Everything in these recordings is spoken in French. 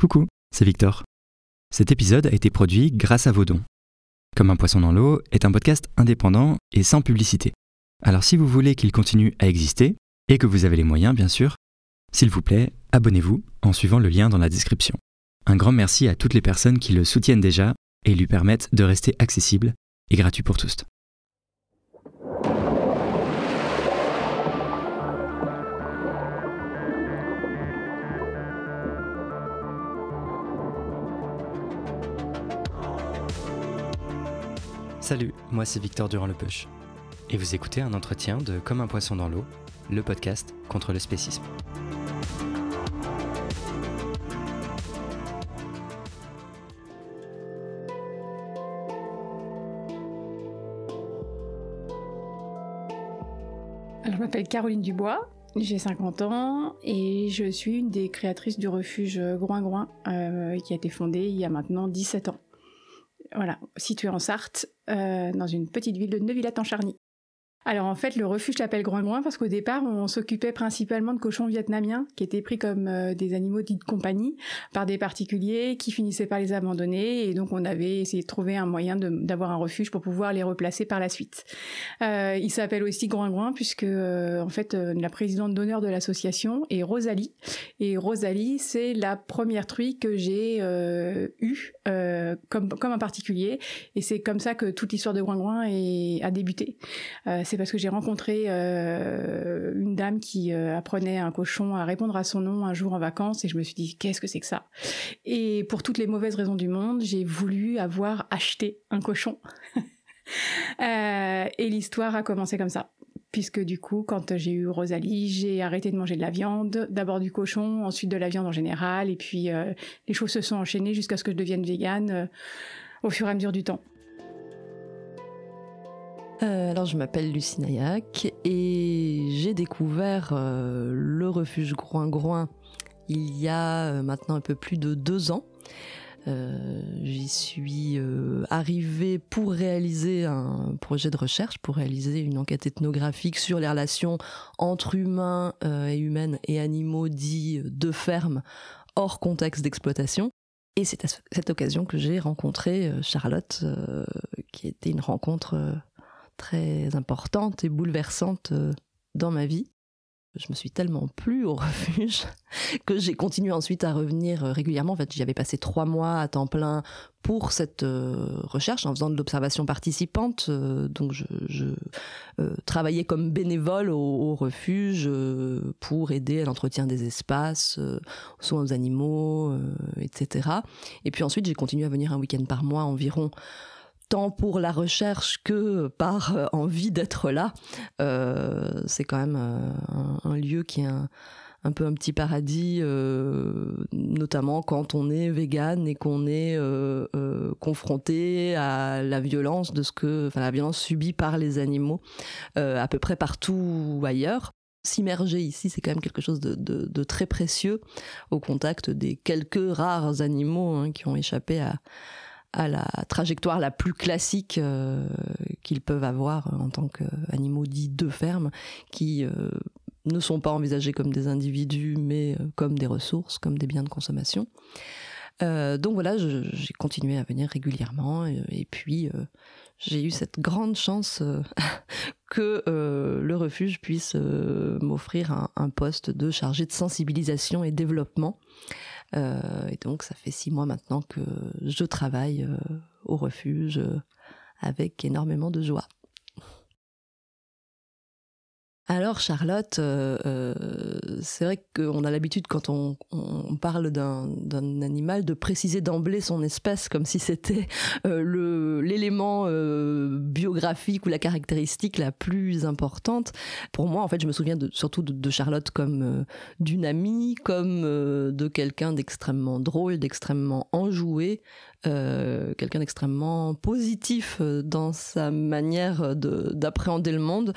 Coucou, c'est Victor. Cet épisode a été produit grâce à vos dons. Comme un poisson dans l'eau est un podcast indépendant et sans publicité. Alors si vous voulez qu'il continue à exister, et que vous avez les moyens bien sûr, s'il vous plaît, abonnez-vous en suivant le lien dans la description. Un grand merci à toutes les personnes qui le soutiennent déjà et lui permettent de rester accessible et gratuit pour tous. Salut, moi c'est Victor Durand-Lepeuche. Et vous écoutez un entretien de Comme un poisson dans l'eau, le podcast contre le spécisme. Alors, je m'appelle Caroline Dubois, j'ai 50 ans et je suis une des créatrices du refuge Groin-Groin euh, qui a été fondé il y a maintenant 17 ans. Voilà, situé en Sarthe, euh, dans une petite ville de Neuvillette en Charny. Alors en fait, le refuge s'appelle Groin parce qu'au départ, on s'occupait principalement de cochons vietnamiens qui étaient pris comme euh, des animaux dits de compagnie par des particuliers qui finissaient par les abandonner et donc on avait essayé de trouver un moyen d'avoir un refuge pour pouvoir les replacer par la suite. Euh, il s'appelle aussi Groin puisque euh, en fait la présidente d'honneur de l'association est Rosalie et Rosalie c'est la première truie que j'ai eue comme comme un particulier et c'est comme ça que toute l'histoire de Groin a débuté c'est parce que j'ai rencontré euh, une dame qui euh, apprenait un cochon à répondre à son nom un jour en vacances et je me suis dit qu'est-ce que c'est que ça? Et pour toutes les mauvaises raisons du monde, j'ai voulu avoir acheté un cochon. Euh, et l'histoire a commencé comme ça puisque du coup, quand j'ai eu Rosalie, j'ai arrêté de manger de la viande, d'abord du cochon, ensuite de la viande en général, et puis les choses se sont enchaînées jusqu'à ce que je devienne végane au fur et à mesure du temps. Euh, alors je m'appelle Lucie Nayak et j'ai découvert euh, le refuge Groin-Groin il y a euh, maintenant un peu plus de deux ans. J'y suis arrivée pour réaliser un projet de recherche, pour réaliser une enquête ethnographique sur les relations entre humains et humaines et animaux dits de ferme hors contexte d'exploitation. Et c'est à cette occasion que j'ai rencontré Charlotte, qui était une rencontre très importante et bouleversante euh, dans ma vie. Je me suis tellement plu au refuge que j'ai continué ensuite à revenir euh, régulièrement. En fait, j'y avais passé trois mois à temps plein pour cette euh, recherche en faisant de l'observation participante. donc, je, travaillais comme bénévole au, refuge pour aider à l'entretien des espaces, aux soins aux animaux, etc. Et puis ensuite, j'ai continué à venir un week-end par mois environ tant pour la recherche que par euh, envie d'être là. Euh, c'est quand même euh, un, lieu qui est un, peu un petit paradis, notamment quand on est vegan et qu'on est confronté à la violence de ce que, enfin la violence subie par les animaux à peu près partout ailleurs. S'immerger ici, c'est quand même quelque chose de, très précieux au contact des quelques rares animaux hein, qui ont échappé à, à la trajectoire la plus classique euh, qu'ils peuvent avoir en tant qu'animaux dits de ferme, qui euh, ne sont pas envisagés comme des individus, mais euh, comme des ressources, comme des biens de consommation. donc voilà, j'ai continué à venir régulièrement, et, puis j'ai eu cette grande chance que le refuge puisse m'offrir un, un, poste de chargé de sensibilisation et développement et donc, ça fait six mois maintenant que je travaille euh, au refuge euh, avec énormément de joie. Alors Charlotte, euh, euh, c'est vrai qu'on a l'habitude quand on, parle d'un animal de préciser d'emblée son espèce comme si c'était euh, l'élément biographique ou la caractéristique la plus importante. Pour moi, en fait, je me souviens surtout de, Charlotte comme d'une amie, comme de quelqu'un d'extrêmement drôle, d'extrêmement enjoué, quelqu'un d'extrêmement positif dans sa manière d'appréhender le monde,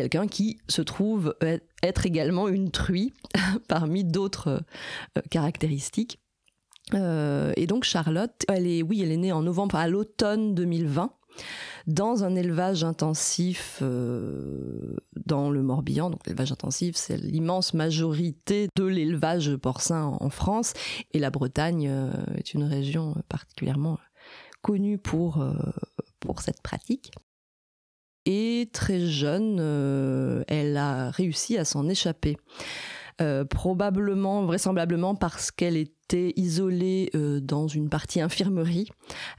quelqu'un qui se trouve être également une truie parmi d'autres caractéristiques. et donc Charlotte, elle est, oui, elle est née en novembre à l'automne 2020. dans un élevage intensif euh, dans le Morbihan. Donc l'élevage intensif, c'est l'immense majorité de l'élevage porcin en France. Et la Bretagne euh, est une région particulièrement connue pour, euh, pour cette pratique. Et très jeune, elle a réussi à s'en échapper. Euh, probablement, vraisemblablement parce qu'elle était isolée euh, dans une partie infirmerie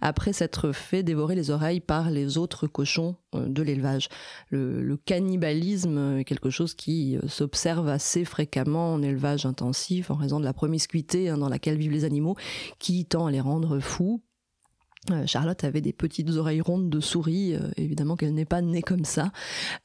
après s'être fait dévorer les oreilles par les autres cochons euh, de l'élevage. Le, cannibalisme est quelque chose qui s'observe assez fréquemment en élevage intensif en raison de la promiscuité hein, dans laquelle vivent les animaux qui tend à les rendre fous euh, Charlotte avait des petites oreilles rondes de souris, euh, évidemment qu'elle n'est pas née comme ça.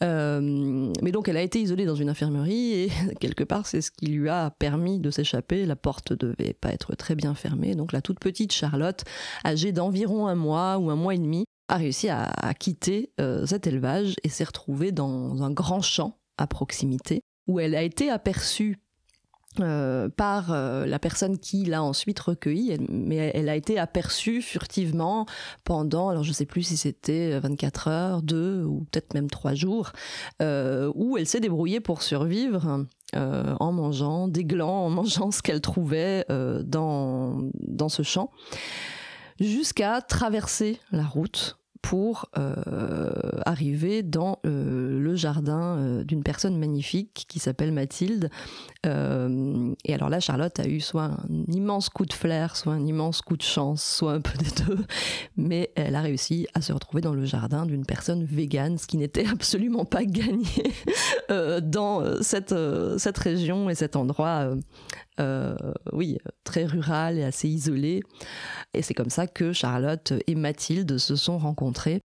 Euh, mais donc elle a été isolée dans une infirmerie et quelque part c'est ce qui lui a permis de s'échapper. La porte devait pas être très bien fermée, donc la toute petite Charlotte, âgée d'environ un mois ou un mois et demi, a réussi à quitter cet élevage et s'est retrouvée dans un grand champ à proximité où elle a été aperçue euh, par euh, la personne qui l'a ensuite recueillie, mais elle a été aperçue furtivement pendant, alors je ne sais plus si c'était 24 heures, 2 ou peut-être même 3 jours, euh, où elle s'est débrouillée pour survivre en mangeant des glands, en mangeant ce qu'elle trouvait dans, dans ce champ, jusqu'à traverser la route pour euh, arriver dans euh, le jardin euh, d'une personne magnifique qui s'appelle Mathilde. et alors là, Charlotte a eu soit un immense coup de flair, soit un immense coup de chance, soit un peu des deux, mais elle a réussi à se retrouver dans le jardin d'une personne végane, ce qui n'était absolument pas gagné dans cette, cette région et cet endroit euh, oui, très rural et assez isolé. Et c'est comme ça que Charlotte et Mathilde se sont rencontrées.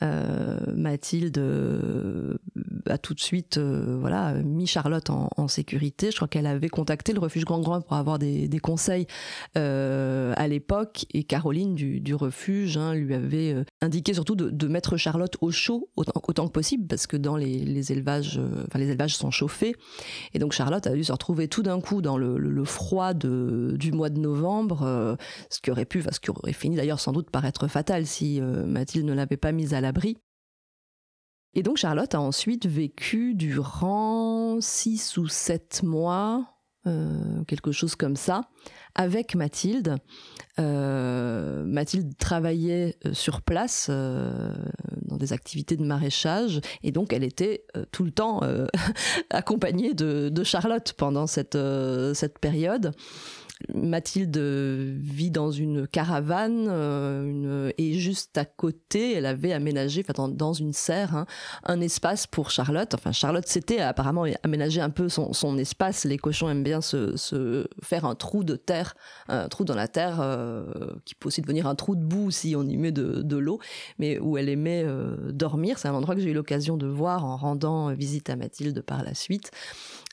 Euh, Mathilde euh, a tout de suite voilà mis Charlotte en, sécurité. Je crois qu'elle avait contacté le refuge Grand Grand pour avoir des, conseils à l'époque et Caroline du, refuge hein, lui avait indiqué surtout de, mettre Charlotte au chaud autant, que possible parce que dans les, élevages, enfin les élevages sont chauffés. Et donc Charlotte a dû se retrouver tout d'un coup dans le, froid du mois de novembre, ce qui aurait pu, ce qui aurait fini d'ailleurs sans doute par être fatal si Mathilde ne l'avait pas mise à la et donc Charlotte a ensuite vécu durant six ou sept mois, euh, quelque chose comme ça, avec Mathilde. Euh, Mathilde travaillait euh, sur place dans des activités de maraîchage et donc elle était tout le temps accompagnée de, Charlotte pendant cette période. Mathilde vit dans une caravane euh, et juste à côté, elle avait aménagé, enfin dans, une serre, hein, un espace pour Charlotte. Enfin, Charlotte s'était apparemment aménagé un peu son, espace. Les cochons aiment bien se, faire un trou de terre, un trou dans la terre euh, qui peut aussi devenir un trou de boue si on y met de, l'eau, mais où elle aimait euh, dormir. C'est un endroit que j'ai eu l'occasion de voir en rendant visite à Mathilde par la suite.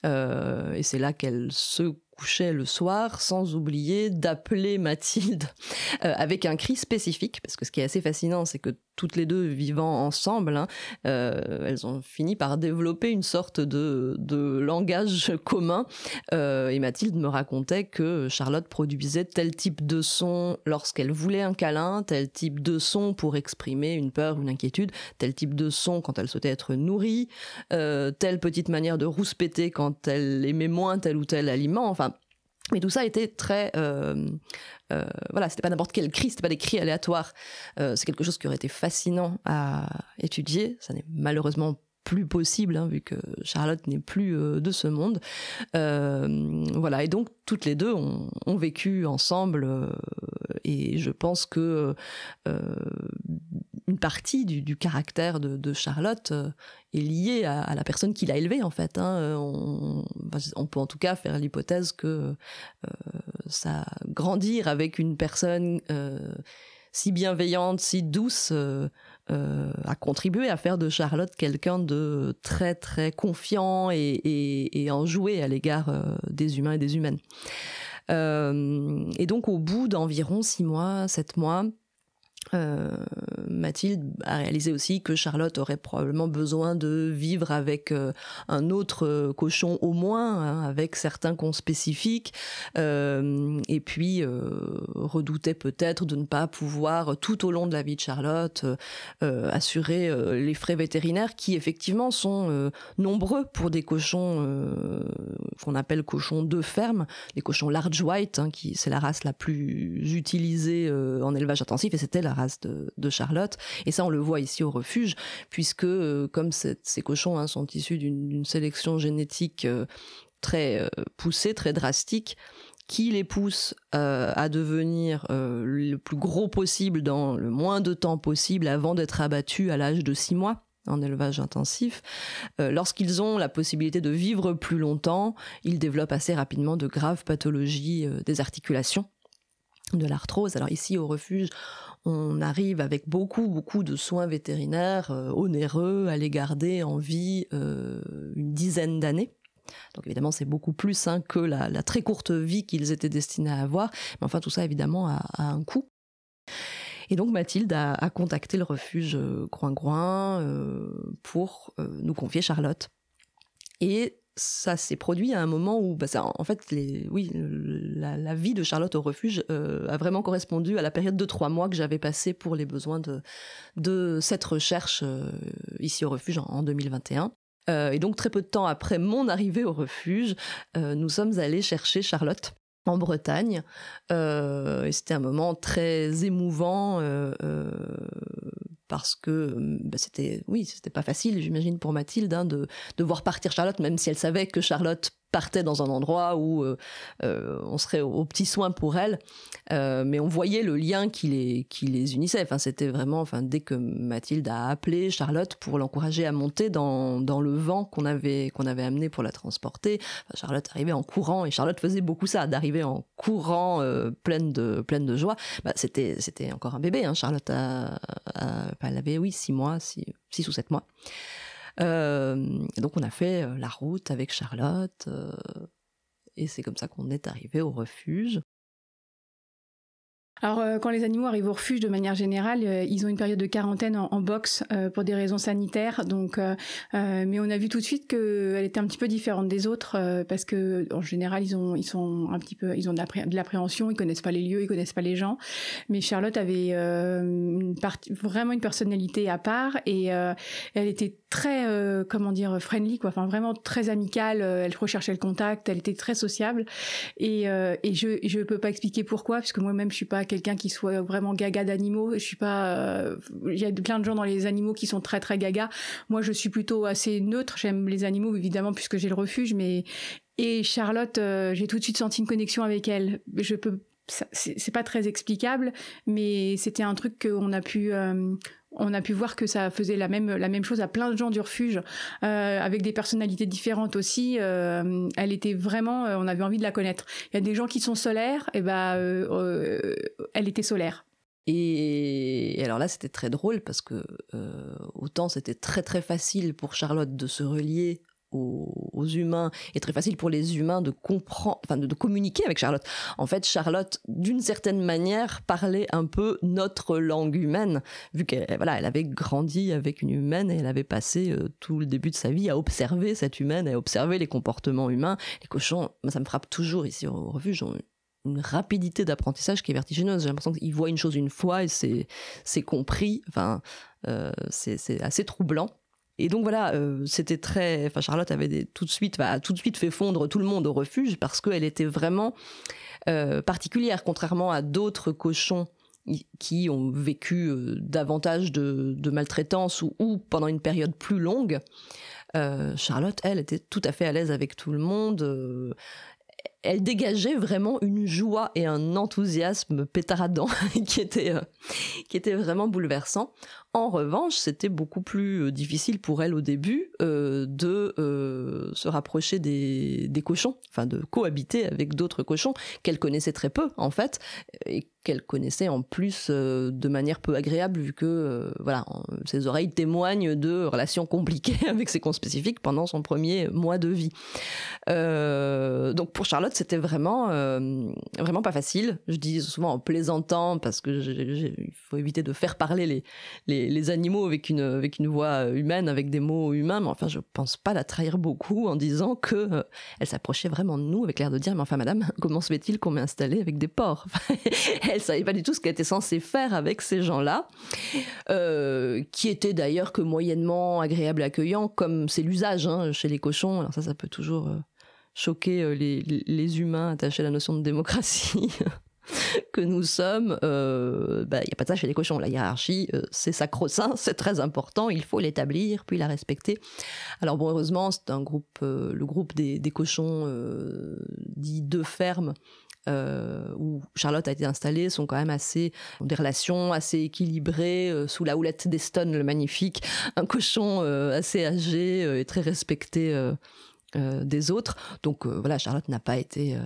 et c'est là qu'elle se couchait le soir, sans oublier d'appeler Mathilde euh, avec un cri spécifique, parce que ce qui est assez fascinant, c'est que toutes les deux vivant ensemble, hein, euh, elles ont fini par développer une sorte de, langage commun. Euh, et Mathilde me racontait que Charlotte produisait tel type de son lorsqu'elle voulait un câlin, tel type de son pour exprimer une peur, une inquiétude, tel type de son quand elle souhaitait être nourrie, telle petite manière de rouspéter quand elle aimait moins tel ou tel aliment. Enfin, mais tout ça était très, euh, euh, voilà, c'était pas n'importe quel cri, c'était pas des cris aléatoires. Euh, c'est quelque chose qui aurait été fascinant à étudier. Ça n'est malheureusement plus possible hein, vu que Charlotte n'est plus euh, de ce monde. Euh, voilà, et donc toutes les deux ont, vécu ensemble euh, et je pense que une partie du, caractère de, Charlotte est liée à, la personne qui l'a élevée en fait. Hein. On, on, peut en tout cas faire l'hypothèse que ça grandir avec une personne si bienveillante, si douce, euh, euh, a contribué à faire de Charlotte quelqu'un de très très confiant et, enjoué à l'égard euh, des humains et des humaines. et donc au bout d'environ six mois, sept mois, euh, Mathilde a réalisé aussi que Charlotte aurait probablement besoin de vivre avec euh, un autre euh, cochon au moins, hein, avec certains cons spécifiques, et puis redoutait peut-être de ne pas pouvoir tout au long de la vie de Charlotte assurer les frais vétérinaires qui effectivement sont nombreux pour des cochons qu'on appelle cochons de ferme, des cochons large white, hein, qui c'est la race la plus utilisée en élevage intensif, et c'était la race de, Charlotte. Et ça, on le voit ici au refuge, puisque euh, comme ces cochons hein, sont issus d'une sélection génétique euh, très euh, poussée, très drastique, qui les pousse à devenir le plus gros possible dans le moins de temps possible avant d'être abattus à l'âge de 6 mois en élevage intensif, lorsqu'ils ont la possibilité de vivre plus longtemps, ils développent assez rapidement de graves pathologies des articulations, de l'arthrose. Alors ici au refuge, on arrive avec beaucoup, beaucoup de soins vétérinaires euh, onéreux à les garder en vie euh, une dizaine d'années. Donc évidemment, c'est beaucoup plus hein, que la, très courte vie qu'ils étaient destinés à avoir. Mais enfin, tout ça, évidemment, a, un coût. Et donc Mathilde a, contacté le refuge euh, Groin-Groin pour nous confier Charlotte. Et ça s'est produit à un moment où, bah, en fait, oui, la, vie de Charlotte au refuge euh, a vraiment correspondu à la période de trois mois que j'avais passé pour les besoins de, de cette recherche euh, ici au refuge en, 2021. Euh, et donc très peu de temps après mon arrivée au refuge, nous sommes allés chercher Charlotte en Bretagne. et c'était un moment très émouvant parce que bah, c'était oui c'était pas facile j'imagine pour Mathilde hein, de, de voir partir Charlotte même si elle savait que Charlotte partait dans un endroit où euh, euh, on serait aux petits soins pour elle, euh, mais on voyait le lien qui les, les unissait. Enfin, c'était vraiment, enfin, dès que Mathilde a appelé Charlotte pour l'encourager à monter dans, dans le vent qu'on avait, avait amené pour la transporter, Charlotte arrivait en courant et Charlotte faisait beaucoup ça, d'arriver en courant pleine, de, pleine de joie. Bah, c'était, encore un bébé, hein. Charlotte a, elle avait, oui, six mois, six, six ou sept mois. Euh, donc on a fait euh, la route avec Charlotte euh, et c'est comme ça qu'on est arrivé au refuge. Alors, euh, quand les animaux arrivent au refuge, de manière générale, euh, ils ont une période de quarantaine en, box euh, pour des raisons sanitaires. Donc, mais on a vu tout de suite qu'elle était un petit peu différente des autres parce que, en général, ils ont, ils sont un petit peu, ils ont de l'appréhension, ils connaissent pas les lieux, ils connaissent pas les gens. Mais Charlotte avait une partie, vraiment une personnalité à part et elle était très, comment dire, friendly, quoi. Enfin, vraiment très amicale. elle recherchait le contact, elle était très sociable. Et, et je, je peux pas expliquer pourquoi, puisque moi-même, je suis pas quelqu'un qui soit vraiment gaga d'animaux. Je suis pas. Euh, il y a plein de gens dans les animaux qui sont très très gaga. Moi, je suis plutôt assez neutre. J'aime les animaux évidemment puisque j'ai le refuge, mais et Charlotte, euh, j'ai tout de suite senti une connexion avec elle. Je peux c'est pas très explicable, mais c'était un truc qu'on a pu euh, on a pu voir que ça faisait la même la même chose à plein de gens du refuge, euh, avec des personnalités différentes aussi. Euh, elle était vraiment, on avait envie de la connaître. Il y a des gens qui sont solaires, et ben elle était solaire. Et, alors là, c'était très drôle parce que autant c'était très très facile pour Charlotte de se relier aux, humains et très facile pour les humains de comprendre, enfin de, communiquer avec Charlotte. En fait, Charlotte, d'une certaine manière, parlait un peu notre langue humaine, vu qu'elle voilà, elle avait grandi avec une humaine et elle avait passé euh, tout le début de sa vie à observer cette humaine, à observer les comportements humains. Les cochons, ça me frappe toujours ici au refuge, ont une rapidité d'apprentissage qui est vertigineuse. J'ai l'impression qu'ils voient une chose une fois et c'est compris. Enfin, euh, c'est assez troublant. Et donc voilà, euh, c'était très. Enfin, Charlotte avait tout de suite, bah, tout de suite fait fondre tout le monde au refuge parce qu'elle était vraiment euh, particulière, contrairement à d'autres cochons qui ont vécu euh, davantage de, maltraitance ou, pendant une période plus longue. Charlotte, elle, était tout à fait à l'aise avec tout le monde elle dégageait vraiment une joie et un enthousiasme pétaradant qui était, qui était vraiment bouleversant. En revanche, c'était beaucoup plus euh, difficile pour elle au début euh, de euh, se rapprocher des, des, cochons, enfin de cohabiter avec d'autres cochons qu'elle connaissait très peu en fait, et qu'elle connaissait en plus de manière peu agréable vu que voilà, ses oreilles témoignent de relations compliquées avec ses cons spécifiques pendant son premier mois de vie. donc pour Charlotte, c'était vraiment, euh, vraiment pas facile. Je dis souvent en plaisantant parce que il faut éviter de faire parler les, les, animaux avec une, avec une voix humaine, avec des mots humains. Mais enfin, je pense pas la trahir beaucoup en disant que euh, elle s'approchait vraiment de nous avec l'air de dire, mais enfin, madame, comment se fait-il qu'on m'ait installé avec des porcs? Elle savait pas du tout ce qu'elle était censée faire avec ces gens-là, euh, qui étaient d'ailleurs que moyennement agréables et accueillants, comme c'est l'usage hein, chez les cochons. Alors ça, ça peut toujours choquer euh, les, humains attachés à la notion de démocratie que nous sommes, il euh, bah, n'y a pas de ça chez les cochons. La hiérarchie, euh, c'est sacro-saint, c'est très important, il faut l'établir, puis la respecter. Alors bon, heureusement, c'est un groupe, le groupe des, cochons dits de ferme, où Charlotte a été installée sont quand même assez des relations assez équilibrées sous la houlette d'Eston le magnifique un cochon assez âgé et très respecté euh, des autres. Donc euh, voilà, Charlotte n'a pas été, euh,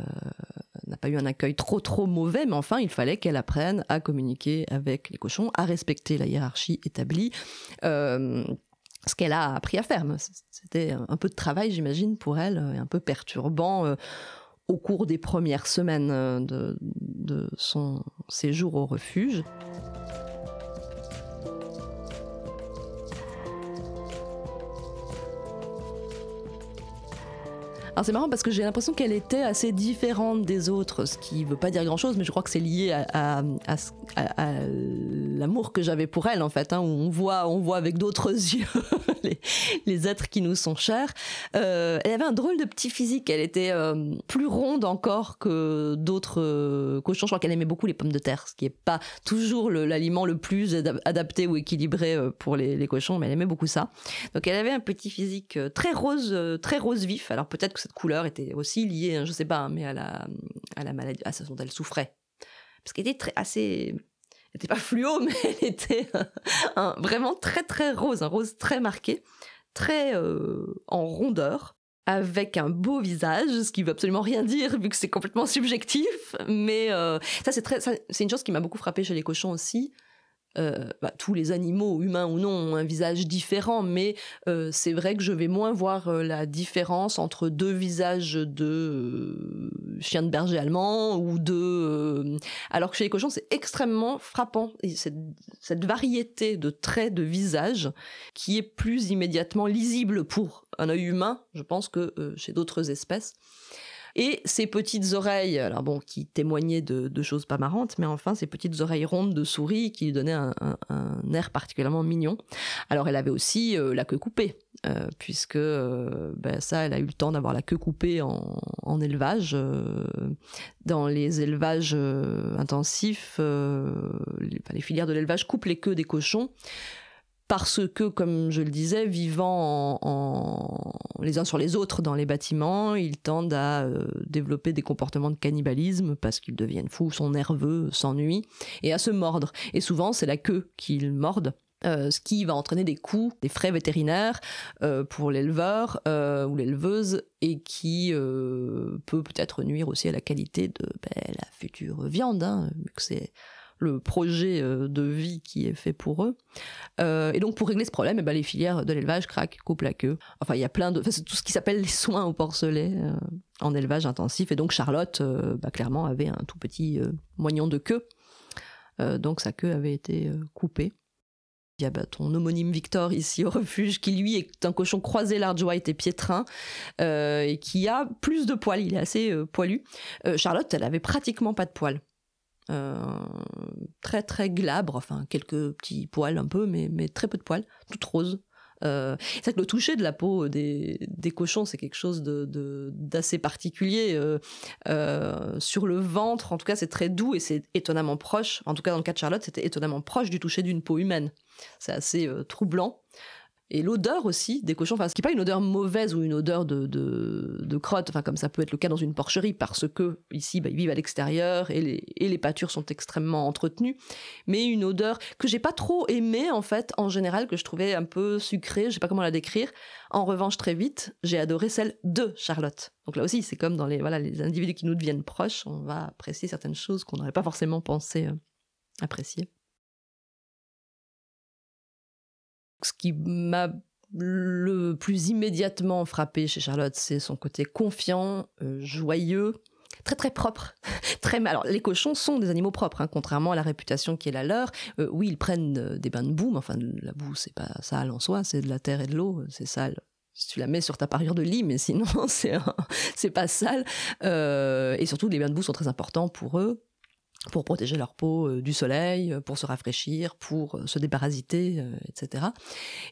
n'a pas eu un accueil trop trop mauvais, mais enfin il fallait qu'elle apprenne à communiquer avec les cochons, à respecter la hiérarchie établie. ce qu'elle a appris à faire, c'était un peu de travail, j'imagine, pour elle, et un peu perturbant au cours des premières semaines de son séjour au refuge. C'est marrant parce que j'ai l'impression qu'elle était assez différente des autres, ce qui veut pas dire grand chose, mais je crois que c'est lié à, l'amour que j'avais pour elle en fait, hein, où on voit, on voit avec d'autres yeux les, êtres qui nous sont chers. Euh, elle avait un drôle de petit physique, elle était euh, plus ronde encore que d'autres euh, cochons. Je crois qu'elle aimait beaucoup les pommes de terre, ce qui est pas toujours l'aliment le, plus adapté ou équilibré pour les, les, cochons, mais elle aimait beaucoup ça. Donc elle avait un petit physique très rose, très rose vif. Alors peut-être que cette couleur était aussi liée, hein, je sais pas, hein, mais à la, à la maladie, à ce dont elle souffrait. Parce qu'elle était très, assez, elle n'était pas fluo, mais elle était vraiment très très rose, un rose très marqué, très euh, en rondeur, avec un beau visage, ce qui veut absolument rien dire vu que c'est complètement subjectif. Mais euh, ça c'est très, c'est une chose qui m'a beaucoup frappé chez les cochons aussi. Euh, bah, tous les animaux, humains ou non, ont un visage différent, mais euh, c'est vrai que je vais moins voir euh, la différence entre deux visages de chien de berger allemand ou de... alors que chez les cochons, c'est extrêmement frappant, cette, cette, variété de traits de visage qui est plus immédiatement lisible pour un œil humain, je pense, que chez d'autres espèces. Et ces petites oreilles, alors bon, qui témoignaient de, choses pas marrantes, mais enfin ces petites oreilles rondes de souris qui lui donnaient un, air particulièrement mignon. Alors elle avait aussi euh, la queue coupée, euh, puisque euh, ben, ça, elle a eu le temps d'avoir la queue coupée en, élevage. dans les élevages intensifs, les, filières de l'élevage coupent les queues des cochons parce que, comme je le disais, vivant les uns sur les autres dans les bâtiments, ils tendent à euh, développer des comportements de cannibalisme parce qu'ils deviennent fous, sont nerveux, s'ennuient, et à se mordre. Et souvent, c'est la queue qu'ils mordent. Euh, ce qui va entraîner des coûts, des frais vétérinaires euh, pour l'éleveur ou l'éleveuse et qui peut peut-être nuire aussi à la qualité de ben, la future viande, hein, c'est le projet euh, de vie qui est fait pour eux. Euh, et donc pour régler ce problème, eh ben, les filières de l'élevage craquent, coupent la queue. Enfin, il y a plein de... c'est tout ce qui s'appelle les soins au porcelet euh, en élevage intensif. Et donc Charlotte, bah, clairement, avait un tout petit moignon de queue. donc sa queue avait été coupée. Il y a bah, ton homonyme Victor ici au refuge, qui lui est un cochon croisé large white et piétrin, et qui a plus de poils, il est assez poilu. Charlotte, elle avait pratiquement pas de poils. Euh, très très glabre, enfin quelques petits poils un peu, mais, mais très peu de poils, toute rose. Euh, c'est vrai que le toucher de la peau des, des cochons, c'est quelque chose d'assez particulier. Euh, sur le ventre, en tout cas, c'est très doux et c'est étonnamment proche. En tout cas, dans le cas de Charlotte, c'était étonnamment proche du toucher d'une peau humaine. C'est assez troublant et l'odeur aussi des cochons, enfin, ce qui n'est pas une odeur mauvaise ou une odeur de, de, crotte, enfin, comme ça peut être le cas dans une porcherie, parce que ici, bah, ils vivent à l'extérieur et les, et les pâtures sont extrêmement entretenues, mais une odeur que j'ai pas trop aimée, en fait, en général, que je trouvais un peu sucrée, je sais pas comment la décrire. En revanche, très vite, j'ai adoré celle de Charlotte. Donc là aussi, c'est comme dans les, voilà, les individus qui nous deviennent proches, on va apprécier certaines choses qu'on n'aurait pas forcément pensé euh, apprécier. Ce qui m'a le plus immédiatement frappé chez Charlotte, c'est son côté confiant, euh, joyeux, très très propre. très Alors les cochons sont des animaux propres, hein, contrairement à la réputation qui est la leur. Euh, oui, ils prennent des bains de boue, mais enfin la boue c'est pas sale en soi, c'est de la terre et de l'eau, c'est sale tu la mets sur ta parure de lit, mais sinon c'est c'est pas sale. et surtout, les bains de boue sont très importants pour eux pour protéger leur peau euh, du soleil, euh, pour se rafraîchir, pour euh, se déparasiter, etc.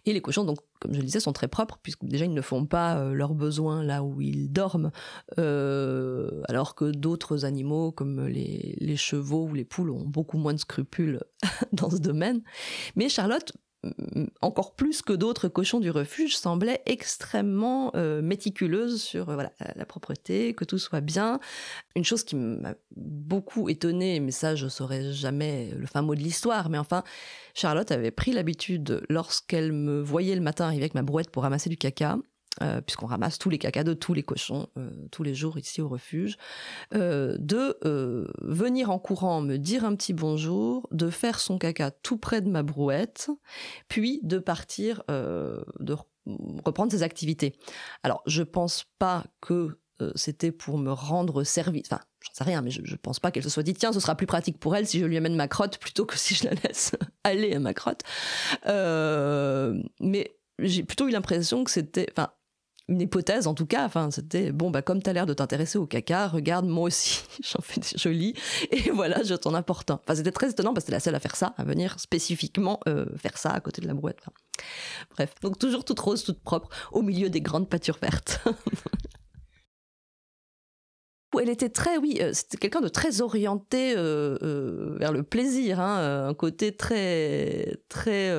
Et les cochons, donc, comme je le disais, sont très propres, puisque déjà ils ne font pas leurs besoins là où ils dorment, alors que d'autres animaux, comme les, les, chevaux ou les poules, ont beaucoup moins de scrupules dans ce domaine. Mais Charlotte encore plus que d'autres cochons du refuge, semblait extrêmement euh, méticuleuse sur euh, la, propreté, que tout soit bien. Une chose qui m'a beaucoup étonnée, mais ça je saurais jamais le fin mot de l'histoire, mais enfin, Charlotte avait pris l'habitude, lorsqu'elle me voyait le matin arriver avec ma brouette pour ramasser du caca, euh, puisqu'on ramasse tous les cacas de tous les cochons euh, tous les jours ici au refuge, euh, de venir en courant me dire un petit bonjour, de faire son caca tout près de ma brouette, puis de partir, de reprendre ses activités. Alors, je pense pas que c'était pour me rendre service. Enfin, j'en sais rien, mais je, je pense pas qu'elle se soit dit tiens, ce sera plus pratique pour elle si je lui amène ma crotte plutôt que si je la laisse aller à ma crotte. mais j'ai plutôt eu l'impression que c'était, enfin, une hypothèse en tout cas. Enfin, c'était bon, bah comme t'as l'air de t'intéresser au caca, regarde moi aussi, j'en fais des jolis et voilà, je t'en apporte un. Enfin, c'était très étonnant parce que c'était la seule à faire ça, à venir spécifiquement euh, faire ça à côté de la brouette. bref, donc toujours toute rose, toute propre, au milieu des grandes pâtures vertes. elle était très, oui, euh, c'était quelqu'un de très orienté euh, euh, vers le plaisir, hein, un côté très, très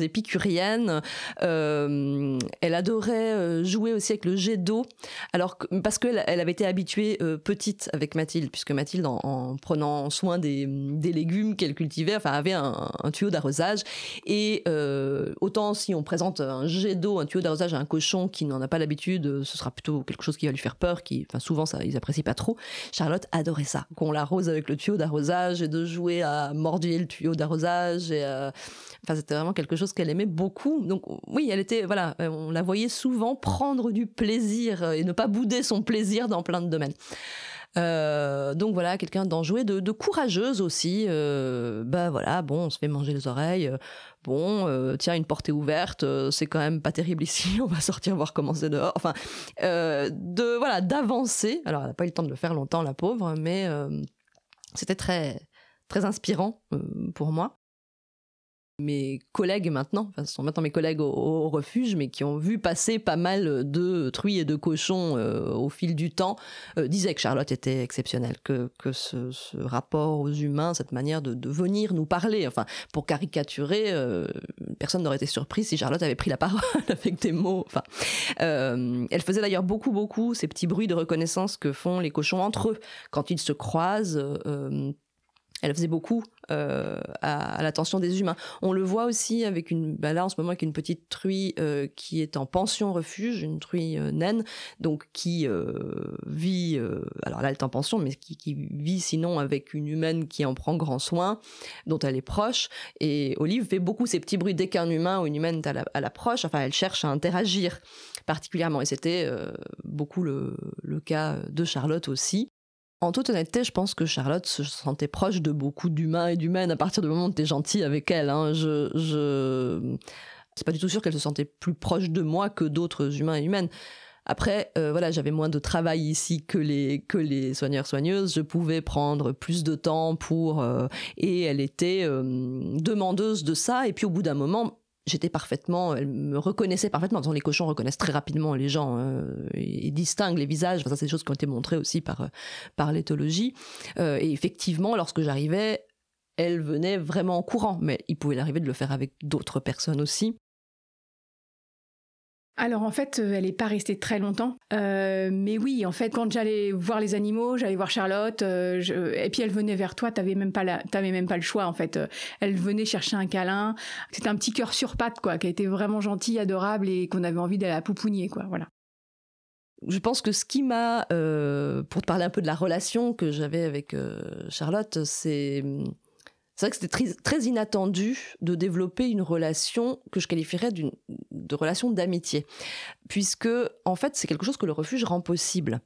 épicurienne. elle adorait jouer aussi avec le jet d'eau, alors parce qu'elle elle avait été habituée petite avec Mathilde, puisque Mathilde, en, prenant soin des, légumes qu'elle cultivait, enfin avait un, tuyau d'arrosage. Et autant si on présente un jet d'eau, un tuyau d'arrosage à un cochon qui n'en a pas l'habitude, ce sera plutôt quelque chose qui va lui faire peur, qui, enfin souvent ils apprécient pas trop. Charlotte adorait ça, qu'on l'arrose avec le tuyau d'arrosage et de jouer à mordier le tuyau d'arrosage. Et euh, Enfin, c'était vraiment quelque chose qu'elle aimait beaucoup. Donc oui, elle était, voilà, euh, on la voyait souvent prendre du plaisir et ne pas bouder son plaisir dans plein de domaines. Euh, donc voilà, quelqu'un d'enjoué, de, de courageuse aussi. Euh, bah voilà, bon, on se fait manger les oreilles. Bon, euh, tiens, une portée ouverte, c'est quand même pas terrible ici. On va sortir voir comment c'est dehors. Enfin, de voilà, d'avancer. Alors, elle n'a pas eu le temps de le faire longtemps, la pauvre, mais c'était très très inspirant pour moi mes collègues maintenant, enfin ce sont maintenant mes collègues au, refuge, mais qui ont vu passer pas mal de truies et de cochons euh, au fil du temps, euh, disaient que Charlotte était exceptionnelle, que, que ce, rapport aux humains, cette manière de, de venir nous parler, enfin pour caricaturer, euh, personne n'aurait été surpris si Charlotte avait pris la parole avec des mots. Enfin, elle faisait d'ailleurs beaucoup, beaucoup ces petits bruits de reconnaissance que font les cochons entre eux quand ils se croisent elle faisait beaucoup euh, à, l'attention des humains. On le voit aussi avec une, bah là en ce moment avec une petite truie euh, qui est en pension refuge, une truie euh, naine, donc qui vit, alors là elle est en pension, mais qui, qui, vit sinon avec une humaine qui en prend grand soin, dont elle est proche. Et Olive fait beaucoup ces petits bruits dès qu'un humain ou une humaine est à l'approche. Enfin, elle cherche à interagir particulièrement. Et c'était beaucoup le, le cas de Charlotte aussi. En toute honnêteté, je pense que Charlotte se sentait proche de beaucoup d'humains et d'humaines à partir du moment où tu es gentil avec elle. Hein. Je, je... C'est pas du tout sûr qu'elle se sentait plus proche de moi que d'autres humains et humaines. Après, euh, voilà, j'avais moins de travail ici que les que les soigneurs soigneuses. Je pouvais prendre plus de temps pour euh, et elle était euh, demandeuse de ça. Et puis au bout d'un moment, j'étais parfaitement, elle me reconnaissait parfaitement. les cochons reconnaissent très rapidement les gens euh, et, distinguent les visages. Enfin, ça, c'est des choses qui ont été montrées aussi par, euh, par l'éthologie. Euh, et effectivement, lorsque j'arrivais, elle venait vraiment en courant, mais il pouvait l'arriver de le faire avec d'autres personnes aussi. Alors en fait, euh, elle n'est pas restée très longtemps. Euh, mais oui, en fait, quand j'allais voir les animaux, j'allais voir Charlotte, euh, et puis elle venait vers toi, t'avais même pas même pas le choix en fait. Elle venait chercher un câlin. C'était un petit cœur sur patte quoi, qui été vraiment gentil, adorable et qu'on avait envie d'aller la poupougner quoi. Voilà. Je pense que ce qui m'a, pour te parler un peu de la relation que j'avais avec Charlotte, c'est c'est vrai que c'était très, inattendu de développer une relation que je qualifierais de relation d'amitié, puisque en fait c'est quelque chose que le refuge rend possible.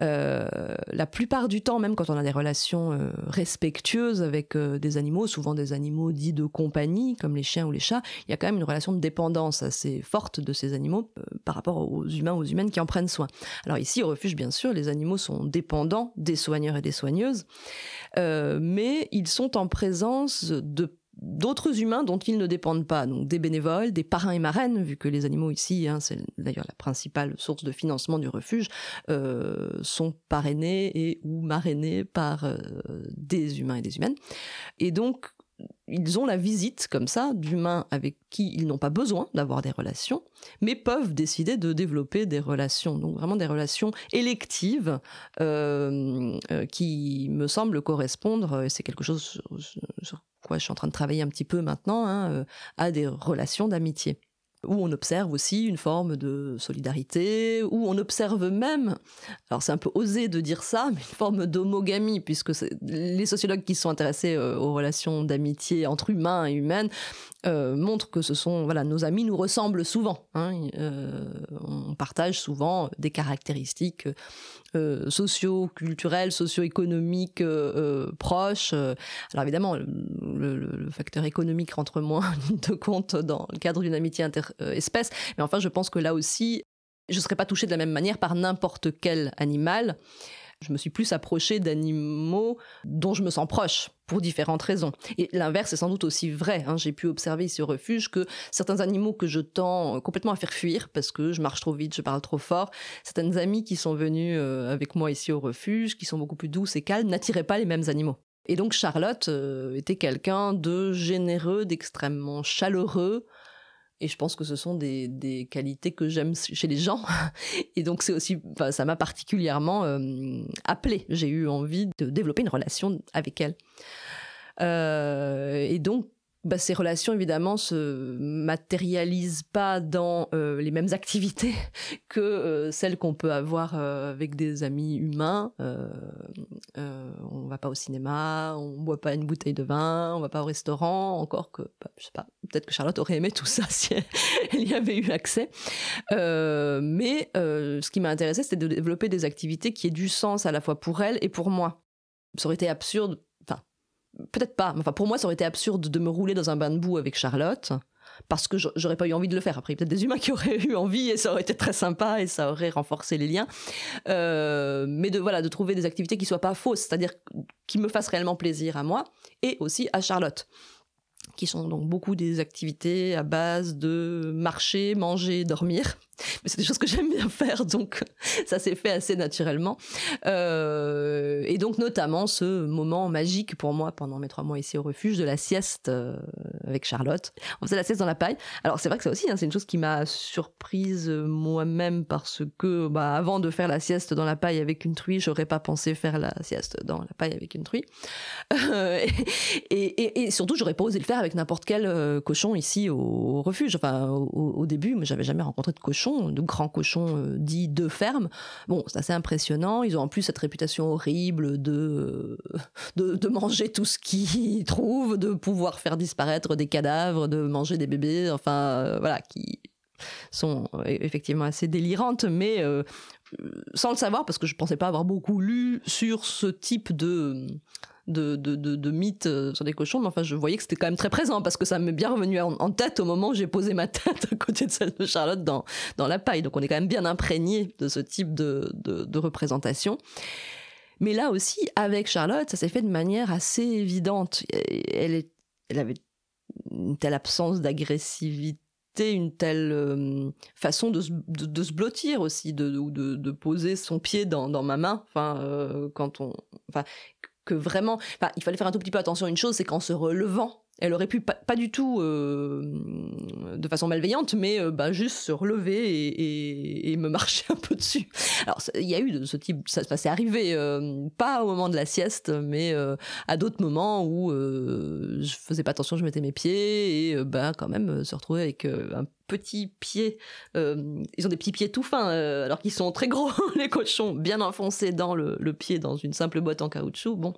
Euh, la plupart du temps, même quand on a des relations euh, respectueuses avec euh, des animaux, souvent des animaux dits de compagnie, comme les chiens ou les chats, il y a quand même une relation de dépendance assez forte de ces animaux par rapport aux humains, aux humaines qui en prennent soin. Alors ici, au refuge, bien sûr, les animaux sont dépendants des soigneurs et des soigneuses, mais ils sont en présence de d'autres humains dont ils ne dépendent pas, donc des bénévoles, des parrains et marraines, vu que les animaux ici, hein, c'est d'ailleurs la principale source de financement du refuge, euh, sont parrainés et ou marrainés par euh, des humains et des humaines. Et donc, ils ont la visite comme ça d'humains avec qui ils n'ont pas besoin d'avoir des relations, mais peuvent décider de développer des relations, donc vraiment des relations électives euh, qui me semblent correspondre, et c'est quelque chose sur, quoi je suis en train de travailler un petit peu maintenant, hein, à des relations d'amitié où on observe aussi une forme de solidarité, où on observe même, alors c'est un peu osé de dire ça, mais une forme d'homogamie, puisque les sociologues qui sont intéressés euh, aux relations d'amitié entre humains et humaines euh, montrent que ce sont, voilà, nos amis nous ressemblent souvent. Hein, euh, on partage souvent des caractéristiques socio-culturels, socio-économiques proches. Alors évidemment, le, facteur économique rentre moins de compte dans le cadre d'une amitié interespèce, mais enfin, je pense que là aussi, je ne serais pas touchée de la même manière par n'importe quel animal je me suis plus approchée d'animaux dont je me sens proche pour différentes raisons. Et l'inverse est sans doute aussi vrai. Hein. J'ai pu observer ici au refuge que certains animaux que je tends complètement à faire fuir parce que je marche trop vite, je parle trop fort, certaines amies qui sont venues euh, avec moi ici au refuge, qui sont beaucoup plus douces et calmes, n'attiraient pas les mêmes animaux. Et donc Charlotte euh, était quelqu'un de généreux, d'extrêmement chaleureux, et je pense que ce sont des, qualités que j'aime chez les gens. Et donc, c'est aussi, ça m'a particulièrement euh, appelé. J'ai eu envie de développer une relation avec elle. Euh, et donc, bah, ces relations évidemment se matérialisent pas dans euh, les mêmes activités que euh, celles qu'on peut avoir euh, avec des amis humains. on va pas au cinéma, on boit pas une bouteille de vin, on va pas au restaurant. Encore que, bah, je sais pas, peut-être que Charlotte aurait aimé tout ça si elle y avait eu accès. mais ce qui m'a intéressé, c'était de développer des activités qui aient du sens à la fois pour elle et pour moi. Ça aurait été absurde peut-être pas. Enfin, pour moi, ça aurait été absurde de me rouler dans un bain de boue avec Charlotte parce que j'aurais pas eu envie de le faire. Après, peut-être des humains qui auraient eu envie et ça aurait été très sympa et ça aurait renforcé les liens. Euh, mais de voilà, de trouver des activités qui soient pas fausses, c'est-à-dire qui me fassent réellement plaisir à moi et aussi à Charlotte qui sont donc beaucoup des activités à base de marcher, manger, dormir mais c'est des choses que j'aime bien faire, donc ça s'est fait assez naturellement. Euh, et donc notamment ce moment magique pour moi pendant mes trois mois ici au refuge de la sieste euh, avec Charlotte. On faisait la sieste dans la paille. Alors c'est vrai que ça aussi, hein, c'est une chose qui m'a surprise moi-même parce que bah, avant de faire la sieste dans la paille avec une truie, j'aurais pas pensé faire la sieste dans la paille avec une truie. Euh, et, et, et, surtout, j'aurais pas osé le faire avec n'importe quel cochon ici au, refuge. Enfin, au, au début, j'avais jamais rencontré de cochon de grands cochons euh, dits de ferme. Bon, c'est assez impressionnant. Ils ont en plus cette réputation horrible de, de, manger tout ce qu'ils trouvent, de pouvoir faire disparaître des cadavres, de manger des bébés, enfin, euh, voilà, qui sont euh, effectivement assez délirantes, mais sans le savoir, parce que je ne pensais pas avoir beaucoup lu sur ce type de, de, de, de, mythes euh, sur des cochons, mais enfin, je voyais que c'était quand même très présent parce que ça m'est bien revenu en, tête au moment où j'ai posé ma tête à côté de celle de Charlotte dans, dans la paille. Donc, on est quand même bien imprégné de ce type de, de, représentation. Mais là aussi, avec Charlotte, ça s'est fait de manière assez évidente. Elle, elle avait une telle absence d'agressivité une telle euh, façon de, de, se blottir aussi, de, de, de, poser son pied dans, dans ma main. Enfin, euh, quand on, enfin, que vraiment, il fallait faire un tout petit peu attention à une chose, c'est qu'en se relevant, elle aurait pu pas, du tout euh, de façon malveillante, mais euh, bah, juste se relever et, me marcher un peu dessus. Alors il y a eu de ce type, ça, s'est arrivé euh, pas au moment de la sieste, mais à d'autres moments où je faisais pas attention, je mettais mes pieds et bah quand même se retrouver avec un petits pieds. Euh, ils ont des petits pieds tout fins, euh, alors qu'ils sont très gros, les cochons, bien enfoncés dans le, pied, dans une simple boîte en caoutchouc. Bon,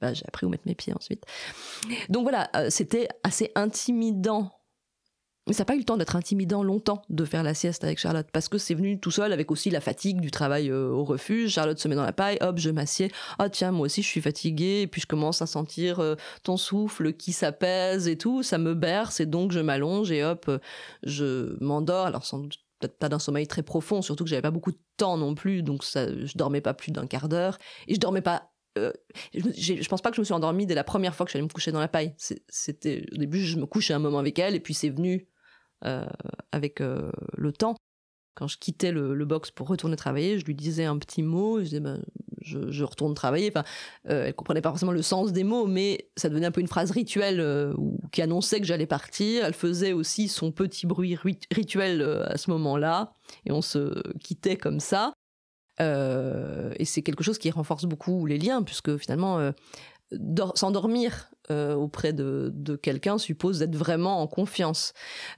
bah, j'ai appris où mettre mes pieds ensuite. Donc voilà, euh, c'était assez intimidant Mais ça n'a pas eu le temps d'être intimidant longtemps de faire la sieste avec Charlotte parce que c'est venu tout seul avec aussi la fatigue du travail euh, au refuge. Charlotte se met dans la paille, hop, je m'assieds. Ah tiens, moi aussi je suis fatiguée et puis je commence à sentir euh, ton souffle qui s'apaise et tout. Ça me berce et donc je m'allonge et hop, je m'endors. Alors sans doute peut-être pas d'un sommeil très profond, surtout que j'avais pas beaucoup de temps non plus, donc ça, je dormais pas plus d'un quart d'heure et je dormais pas euh, je, pense pas que je me suis endormie dès la première fois que j'allais me coucher dans la paille. C'était au début, je me couchais un moment avec elle, et puis c'est venu euh, avec euh, le temps. Quand je quittais le, box pour retourner travailler, je lui disais un petit mot, je disais ben, je, retourne travailler. Enfin, euh, elle comprenait pas forcément le sens des mots, mais ça devenait un peu une phrase rituelle qui annonçait que j'allais partir. Elle faisait aussi son petit bruit rituel à ce moment-là, et on se quittait comme ça. et c'est quelque chose qui renforce beaucoup les liens, puisque finalement, s'endormir euh, auprès de, quelqu'un suppose d'être vraiment en confiance.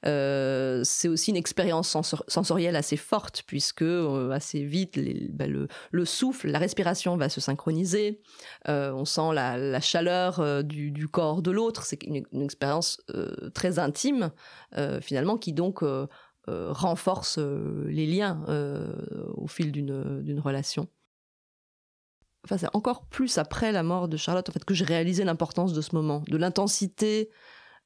Euh, c'est aussi une expérience sensorielle assez forte puisque euh, assez vite bah, le, souffle, la respiration va se synchroniser. on sent la, chaleur du, corps de l'autre. C'est une, une, expérience très intime finalement qui donc renforce les liens au fil d'une relation enfin c'est encore plus après la mort de Charlotte en fait que j'ai réalisé l'importance de ce moment, de l'intensité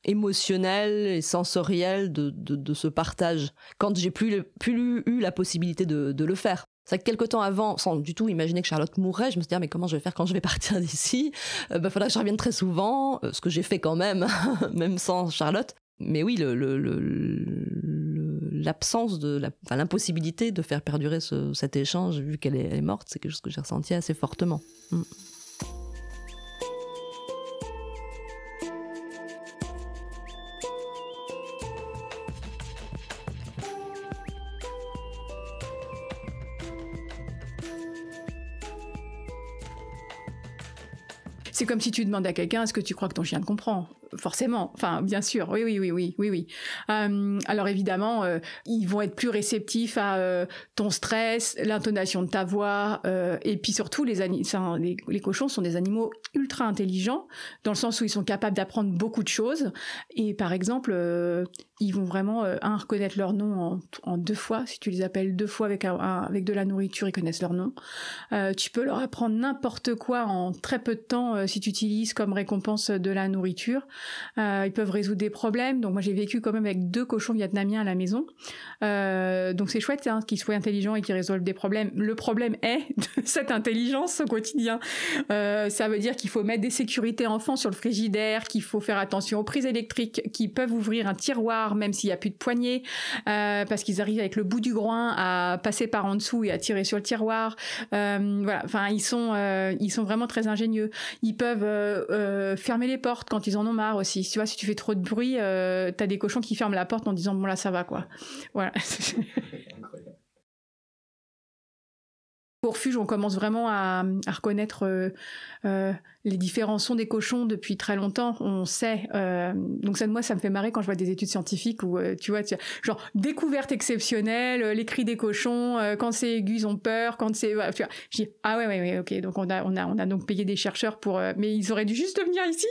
émotionnelle et sensorielle de, de, ce partage, quand j'ai plus, plus eu la possibilité de, de le faire. C'est que quelques temps avant, sans du tout imaginer que Charlotte mourrait, je me suis dit, ah, mais comment je vais faire quand je vais partir d'ici? Il euh, bah, faudra que je revienne très souvent, euh, ce que j'ai fait quand même, même sans Charlotte. Mais oui, le, le, l'absence de l'impossibilité de faire perdurer cet échange vu qu'elle est, morte, c'est quelque chose que j'ai ressenti assez fortement. Mm. C'est comme si tu demandes à quelqu'un est-ce que tu crois que ton chien te comprend? Forcément, enfin bien sûr, oui, oui, oui, oui, oui, oui. Euh, alors évidemment, euh, ils vont être plus réceptifs à euh, ton stress, l'intonation de ta voix, et puis surtout les, les, cochons sont des animaux ultra intelligents dans le sens où ils sont capables d'apprendre beaucoup de choses. Et par exemple, ils vont vraiment un reconnaître leur nom en, deux fois. Si tu les appelles deux fois avec avec de la nourriture, ils connaissent leur nom. tu peux leur apprendre n'importe quoi en très peu de temps si tu utilises comme récompense de la nourriture. Euh, ils peuvent résoudre des problèmes. Donc moi j'ai vécu quand même avec deux cochons vietnamiens à la maison. Euh, donc c'est chouette hein, qu'ils soient intelligents et qu'ils résolvent des problèmes. Le problème est cette intelligence au quotidien. Euh, ça veut dire qu'il faut mettre des sécurités enfants sur le frigidaire, qu'il faut faire attention aux prises électriques qui peuvent ouvrir un tiroir même s'il n'y a plus de poignée, parce qu'ils arrivent avec le bout du groin à passer par en dessous et à tirer sur le tiroir. voilà, enfin ils sont ils sont vraiment très ingénieux. Ils peuvent fermer les portes quand ils en ont marre aussi. Tu vois, si tu fais trop de bruit, euh, t'as des cochons qui ferment la porte en disant bon là ça va quoi. Voilà. Au refuge, on commence vraiment à, reconnaître euh, euh, les différents sons des cochons depuis très longtemps. On sait. Euh, donc ça, moi, ça me fait marrer quand je vois des études scientifiques où tu vois, genre découverte exceptionnelle, les cris des cochons, quand c'est aigu, ils ont peur, quand c'est, tu vois. Je dis ah ouais, ouais, ouais, ok. Donc on a, on a, on a donc payé des chercheurs pour, mais ils auraient dû juste venir ici.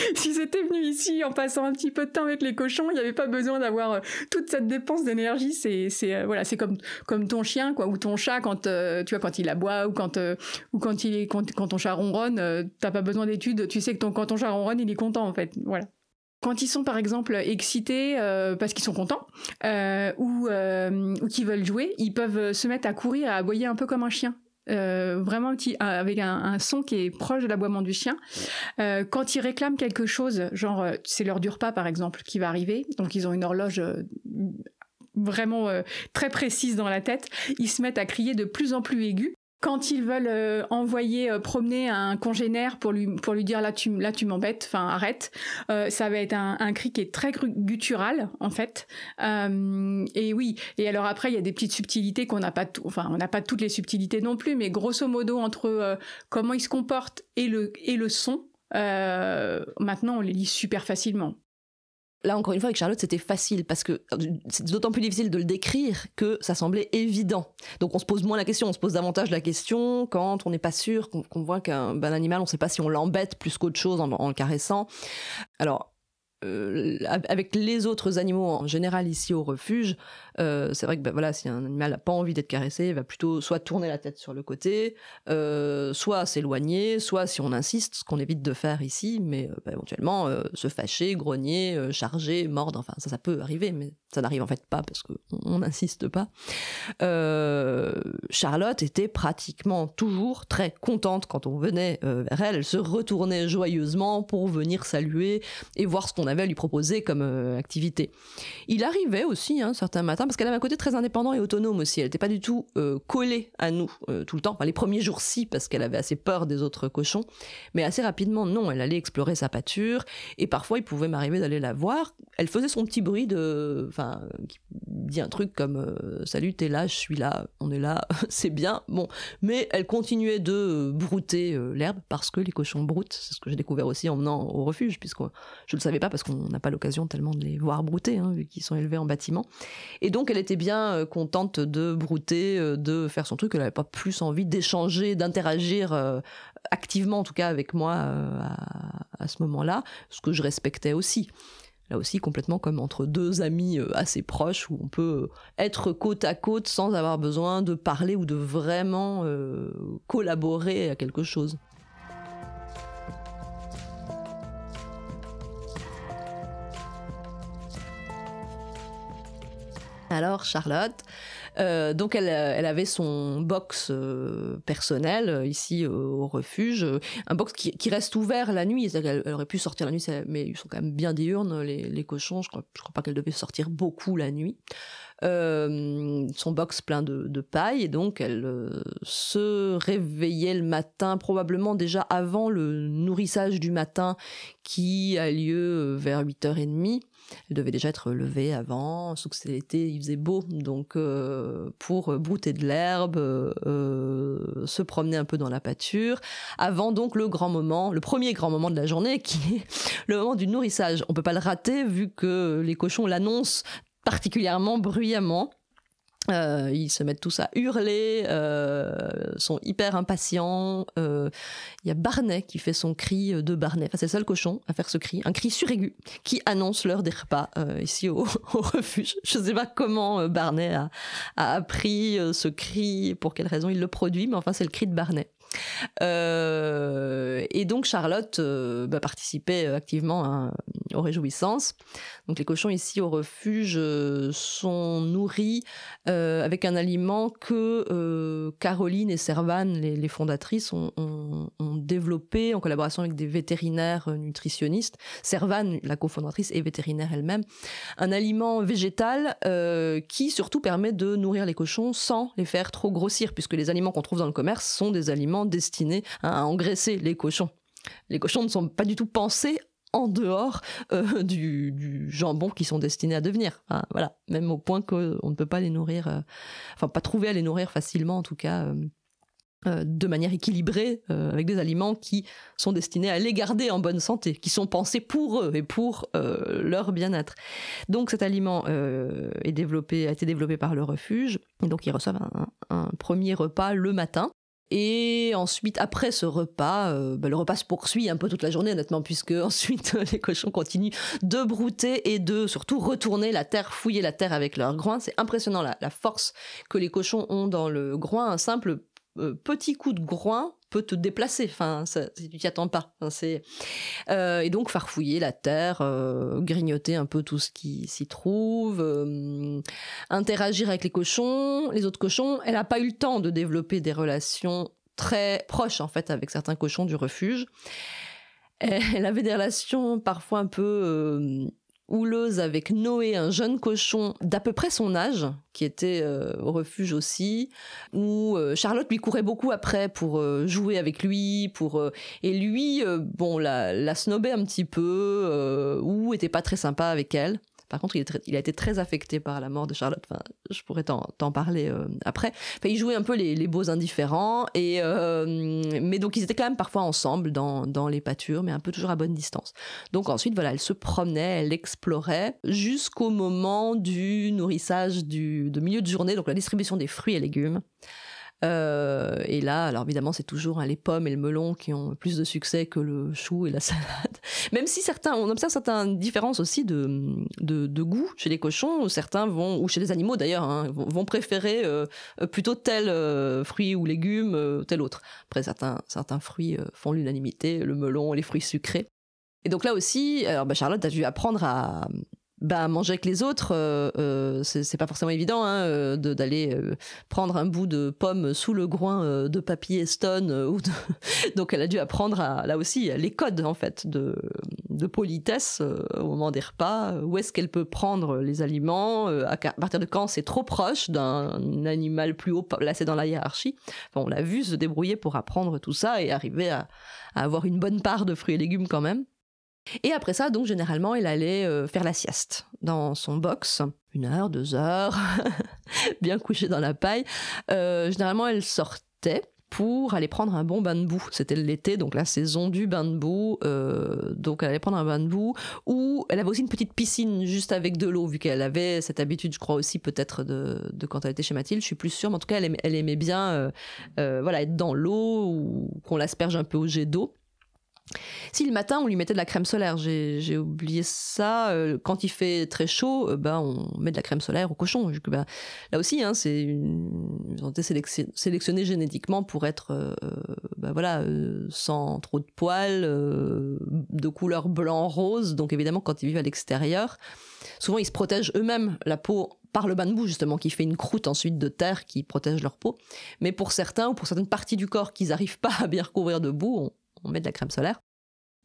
S'ils étaient venus ici en passant un petit peu de temps avec les cochons, il n'y avait pas besoin d'avoir toute cette dépense d'énergie. C'est, c'est, voilà, c'est comme, comme ton chien, quoi, ou ton chat quand tu vois, quand il aboie ou quand, euh, ou quand, il est, quand, ton chat ronronne, euh, t'as pas besoin d'études, tu sais que ton, quand ton chat ronronne, il est content en fait. Voilà. Quand ils sont par exemple excités euh, parce qu'ils sont contents ou, ou qu'ils veulent jouer, ils peuvent se mettre à courir, à aboyer un peu comme un chien. vraiment petit, avec un, son qui est proche de l'aboiement du chien. quand ils réclament quelque chose, genre c'est l'heure du repas par exemple qui va arriver, donc ils ont une horloge vraiment euh, très précise dans la tête, ils se mettent à crier de plus en plus aigus. Quand ils veulent euh, envoyer euh, promener un congénère pour lui pour lui dire là tu là tu m'embêtes, enfin arrête, ça va être un, cri qui est très guttural en fait. et oui. Et alors après il y a des petites subtilités qu'on n'a pas, enfin on n'a pas toutes les subtilités non plus, mais grosso modo entre comment ils se comportent et le et le son, maintenant on les lit super facilement. Là, encore une fois, avec Charlotte, c'était facile parce que c'est d'autant plus difficile de le décrire que ça semblait évident. Donc, on se pose moins la question, on se pose davantage la question quand on n'est pas sûr, qu'on voit qu'un animal, on ne sait pas si on l'embête plus qu'autre chose en, le caressant. Alors, euh, avec les autres animaux en général ici au refuge, euh, c'est vrai que bah, voilà, si un animal n'a pas envie d'être caressé, il va plutôt soit tourner la tête sur le côté, euh, soit s'éloigner, soit si on insiste, ce qu'on évite de faire ici, mais bah, éventuellement se fâcher, grogner, charger, mordre, enfin ça ça peut arriver, mais ça n'arrive en fait pas parce qu'on n'insiste pas. Charlotte était pratiquement toujours très contente quand on venait vers elle, elle se retournait joyeusement pour venir saluer et voir ce qu'on avait à lui proposer comme activité. Il arrivait aussi hein, certain matin parce qu'elle avait un côté très indépendant et autonome aussi. Elle n'était pas du tout euh, collée à nous euh, tout le temps. Enfin, les premiers jours, si, parce qu'elle avait assez peur des autres cochons. Mais assez rapidement, non. Elle allait explorer sa pâture. Et parfois, il pouvait m'arriver d'aller la voir. Elle faisait son petit bruit de. Enfin, dit un truc comme euh, Salut, t'es là, je suis là, on est là, c'est bien. Bon. Mais elle continuait de brouter l'herbe parce que les cochons broutent. C'est ce que j'ai découvert aussi en venant au refuge, puisque je ne le savais pas parce qu'on n'a pas l'occasion tellement de les voir brouter, hein, vu qu'ils sont élevés en bâtiment. Et donc, elle était bien euh, contente de brouter, euh, de faire son truc. Elle n'avait pas plus envie d'échanger, d'interagir euh, activement, en tout cas, avec moi à, ce moment-là, ce que je respectais aussi là aussi complètement comme entre deux amis assez proches où on peut être côte à côte sans avoir besoin de parler ou de vraiment collaborer à quelque chose. Alors Charlotte, euh, donc elle, avait son box euh, personnel euh, ici au refuge, un box qui, reste ouvert la nuit. Elle, aurait pu sortir la nuit, mais ils sont quand même bien diurnes les, cochons. Je crois, crois pas qu'elle devait sortir beaucoup la nuit. Son box plein de, paille et donc elle se réveillait le matin probablement déjà avant le nourrissage du matin qui a lieu vers 8h30 elle devait déjà être levée avant, sauf que c'était l'été, il faisait beau, donc euh, pour brouter de l'herbe, euh, se promener un peu dans la pâture, avant donc le grand moment, le premier grand moment de la journée, qui est le moment du nourrissage. On peut pas le rater vu que les cochons l'annoncent particulièrement bruyamment. Euh, ils se mettent tous à hurler, euh, sont hyper impatients. Euh, il y a Barnet qui fait son cri de Barnet. Enfin, c'est le seul cochon à faire ce cri, un cri suraigu qui annonce l'heure des repas ici au, refuge. Je ne sais pas comment Barnet a, a appris ce cri, pour quelle raison il le produit, mais enfin, c'est le cri de Barnet. Euh, et donc Charlotte euh, bah, participait activement hein, aux réjouissances. Donc les cochons ici au refuge euh, sont nourris avec un aliment que Caroline et Servane, les, fondatrices, ont, développé en collaboration avec des vétérinaires nutritionnistes. Servane, la cofondatrice, est vétérinaire elle-même. Un aliment végétal qui surtout permet de nourrir les cochons sans les faire trop grossir, puisque les aliments qu'on trouve dans le commerce sont des aliments destinés à engraisser les cochons. Les cochons ne sont pas du tout pensés en dehors euh, du, jambon qui sont destinés à devenir. voilà, même au point qu'on ne peut pas les nourrir, euh, enfin pas trouver à les nourrir facilement en tout cas. Euh, de manière équilibrée, avec des aliments qui sont destinés à les garder en bonne santé, qui sont pensés pour eux et pour leur bien-être. Donc cet aliment est développé, a été développé par le refuge, et donc ils reçoivent un premier repas le matin, et ensuite, après ce repas, euh, bah, le repas se poursuit un peu toute la journée, honnêtement, puisque ensuite les cochons continuent de brouter et de surtout retourner la terre, fouiller la terre avec leurs groin. C'est impressionnant la, force que les cochons ont dans le groin. Un simple euh, petit coup de groin peut te déplacer. Enfin, ça, tu t'y attends pas. c'est euh, et donc farfouiller la terre, grignoter un peu tout ce qui s'y trouve, interagir avec les cochons, les autres cochons. Elle n'a pas eu le temps de développer des relations très proches en fait avec certains cochons du refuge. Elle avait des relations parfois un peu houleuse avec Noé, un jeune cochon d'à peu près son âge, qui était euh, au refuge aussi, où euh, Charlotte lui courait beaucoup après pour euh, jouer avec lui, pour et lui, bon, la, la snobait un petit peu, ou était pas très sympa avec elle. Par contre, il, a été très affecté par la mort de Charlotte. Enfin, je pourrais t'en parler euh, après. Enfin, il jouait un peu les, beaux indifférents. Et, euh, mais donc, ils étaient quand même parfois ensemble dans, dans, les pâtures, mais un peu toujours à bonne distance. Donc ensuite, voilà, elle se promenait, elle explorait jusqu'au moment du nourrissage du, de milieu de journée, donc la distribution des fruits et légumes. Euh, et là, alors évidemment, c'est toujours hein, les pommes et le melon qui ont plus de succès que le chou et la salade. Même si certains, on observe certaines différences aussi de, de, goût chez les cochons. Certains vont, ou chez les animaux d'ailleurs, hein, vont, préférer euh, plutôt tel euh, fruit ou légume, tel autre. Après, certains, certains fruits font l'unanimité, le melon, les fruits sucrés. Et donc là aussi, alors bah, Charlotte a dû apprendre à, bah, manger avec les autres, euh, euh, c'est pas forcément évident hein, euh, d'aller prendre un bout de pomme sous le groin de papy Stone. ou donc elle a dû apprendre à, là aussi les codes en fait de, de politesse au moment des repas. Où est-ce qu'elle peut prendre les aliments À partir de quand c'est trop proche d'un animal plus haut placé dans la hiérarchie. on l'a vu se débrouiller pour apprendre tout ça et arriver à avoir une bonne part de fruits et légumes quand même. Et après ça, donc généralement, elle allait euh, faire la sieste dans son box, une heure, deux heures, bien couchée dans la paille. Euh, généralement, elle sortait pour aller prendre un bon bain de boue. C'était l'été, donc la saison du bain de boue. Euh, donc elle allait prendre un bain de boue. Ou elle avait aussi une petite piscine juste avec de l'eau, vu qu'elle avait cette habitude, je crois aussi peut-être de, quand elle était chez Mathilde. Je suis plus sûre, mais en tout cas elle aimait, bien voilà être dans l'eau ou qu'on l'asperge un peu au jet d'eau. Si le matin on lui mettait de la crème solaire, j'ai oublié ça. Euh, quand il fait très chaud, euh, ben on met de la crème solaire au cochon. Ben, là aussi, hein, c'est ils ont été sélectionnés génétiquement pour être, euh, ben voilà, sans trop de poils, de couleur blanc-rose. Donc évidemment, quand ils vivent à l'extérieur, souvent ils se protègent eux-mêmes la peau par le bain de boue justement qui fait une croûte ensuite de terre qui protège leur peau. Mais pour certains ou pour certaines parties du corps qu'ils n'arrivent pas à bien recouvrir de boue, met de la crème solaire.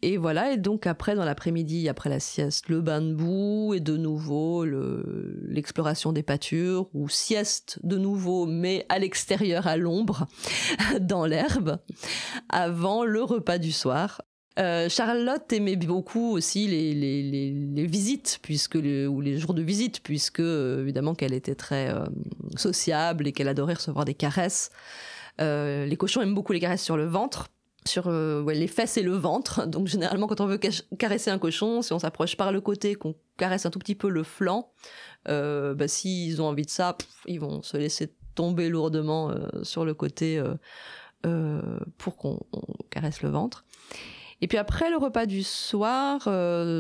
Et voilà, et donc après, dans l'après-midi, après la sieste, le bain de boue et de nouveau l'exploration des pâtures, ou sieste de nouveau, mais à l'extérieur, à l'ombre, dans l'herbe, avant le repas du soir. Euh, Charlotte aimait beaucoup aussi les, visites, puisque ou les jours de visite, puisque euh, évidemment qu'elle était très euh, sociable et qu'elle adorait recevoir des caresses. les cochons aiment beaucoup les caresses sur le ventre, sur euh, les fesses et le ventre. Donc généralement quand on veut caresser un cochon, si on s'approche par le côté, qu'on caresse un tout petit peu le flanc, euh, bah, s'ils ont envie de ça, ils vont se laisser tomber lourdement euh, sur le côté pour qu'on caresse le ventre. Et puis après le repas du soir,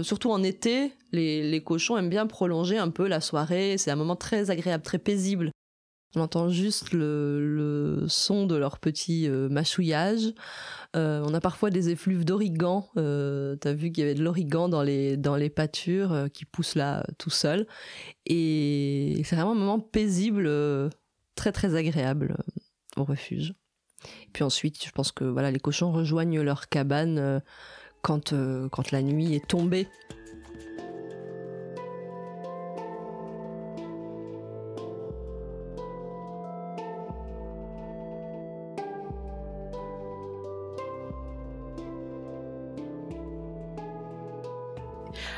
surtout en été, les, les cochons aiment bien prolonger un peu la soirée. C'est un moment très agréable, très paisible. On entend juste le, son de leur petit euh. Euh, on a parfois des effluves d'origan. Euh, T'as vu qu'il y avait de l'origan dans les, pâtures euh, qui poussent là tout seul. Et c'est vraiment un moment paisible, très très agréable au refuge. puis ensuite, je pense que voilà, les cochons rejoignent leur cabane quand, quand la nuit est tombée.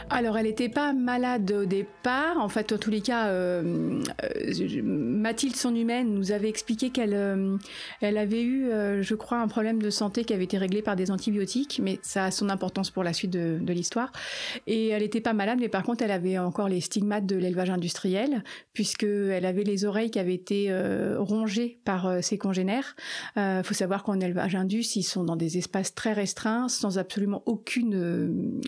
Alors, elle n'était pas malade au départ. En fait, en tous les cas, euh, euh, Mathilde, son humaine, nous avait expliqué qu'elle euh, elle avait eu, je crois, un problème de santé qui avait été réglé par des antibiotiques, mais ça a son importance pour la suite de, l'histoire. Et elle n'était pas malade, mais par contre, elle avait encore les stigmates de l'élevage industriel, puisqu'elle avait les oreilles qui avaient été rongées par ses congénères. Il faut savoir qu'en élevage indus, ils sont dans des espaces très restreints, sans absolument aucune,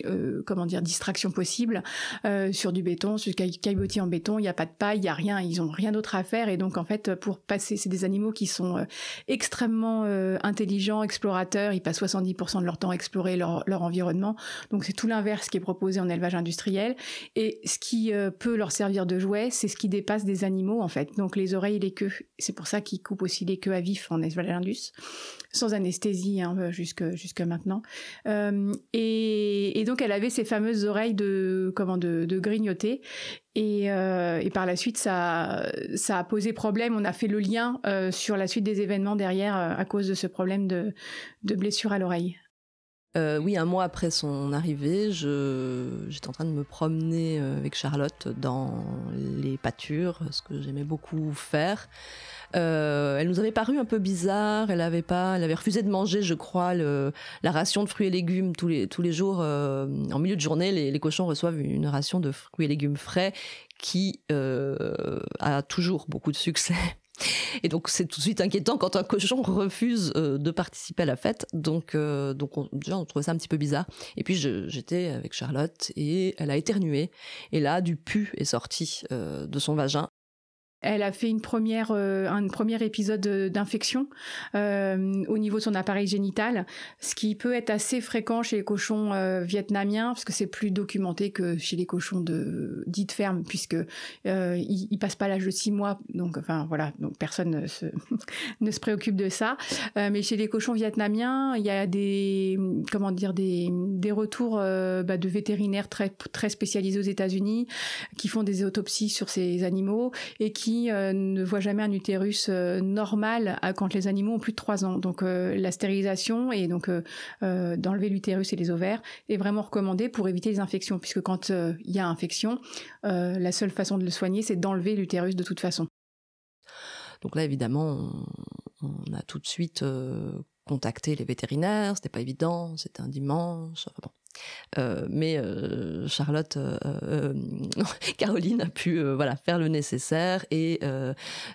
comment dire, distraction possible euh, sur du béton, sur du caillebotis en béton. Il n'y a pas de paille, il n'y a rien. Ils ont rien d'autre à faire. Et donc, en fait, pour passer, c'est des animaux qui sont euh, extrêmement euh, intelligents, explorateurs. Ils passent 70% de leur temps à explorer leur, leur environnement. Donc, c'est tout l'inverse qui est proposé en élevage industriel. Et ce qui peut leur servir de jouet, c'est ce qui dépasse des animaux, en fait. Donc, les oreilles et les queues. C'est pour ça qu'ils coupent aussi les queues à vif en élevage indus, sans anesthésie hein, jusque, jusque maintenant. et, et donc, elle avait ces fameuses oreilles de comment de, grignoter euh, et, par la suite ça ça a posé problème on a fait le lien euh, sur la suite des événements derrière euh, à cause de ce problème de blessure à l'oreille oui, un mois après son arrivée, j'étais en train de me promener avec Charlotte dans les pâtures, ce que j'aimais beaucoup faire. Euh, elle nous avait paru un peu bizarre. Elle avait pas, elle avait refusé de manger, je crois, le, la ration de fruits et légumes tous les tous les jours. Euh, en milieu de journée, les, les, cochons reçoivent une ration de fruits et légumes frais qui euh, a toujours beaucoup de succès. Et donc c'est tout de suite inquiétant quand un cochon refuse euh, de participer à la fête. Donc, euh, donc on, déjà on trouvait ça un petit peu bizarre. Et puis j'étais avec Charlotte et elle a éternué. Et là du pu est sorti euh, de son vagin elle a fait une première, euh, un premier épisode d'infection euh, au niveau de son appareil génital, ce qui peut être assez fréquent chez les cochons euh, vietnamiens, parce que c'est plus documenté que chez les cochons de dites fermes, puisque euh, ils, ils, passent pas l'âge de six mois, donc enfin voilà, donc personne ne se, ne se préoccupe de ça. Euh, mais chez les cochons vietnamiens, il y a des comment dire des, des retours euh, bah, de vétérinaires très très spécialisés aux États-Unis qui font des autopsies sur ces animaux et qui euh, ne voit jamais un utérus euh, normal quand les animaux ont plus de 3 ans. Donc euh, la stérilisation et donc d'enlever l'utérus et les ovaires est vraiment recommandée pour éviter les infections, puisque quand il y a infection, la seule façon de le soigner, c'est d'enlever l'utérus de toute façon. Donc là, évidemment, on a tout de suite contacté les vétérinaires. C'était pas évident, c'était un dimanche. Euh, mais euh, Charlotte, euh Caroline a pu voilà faire le nécessaire et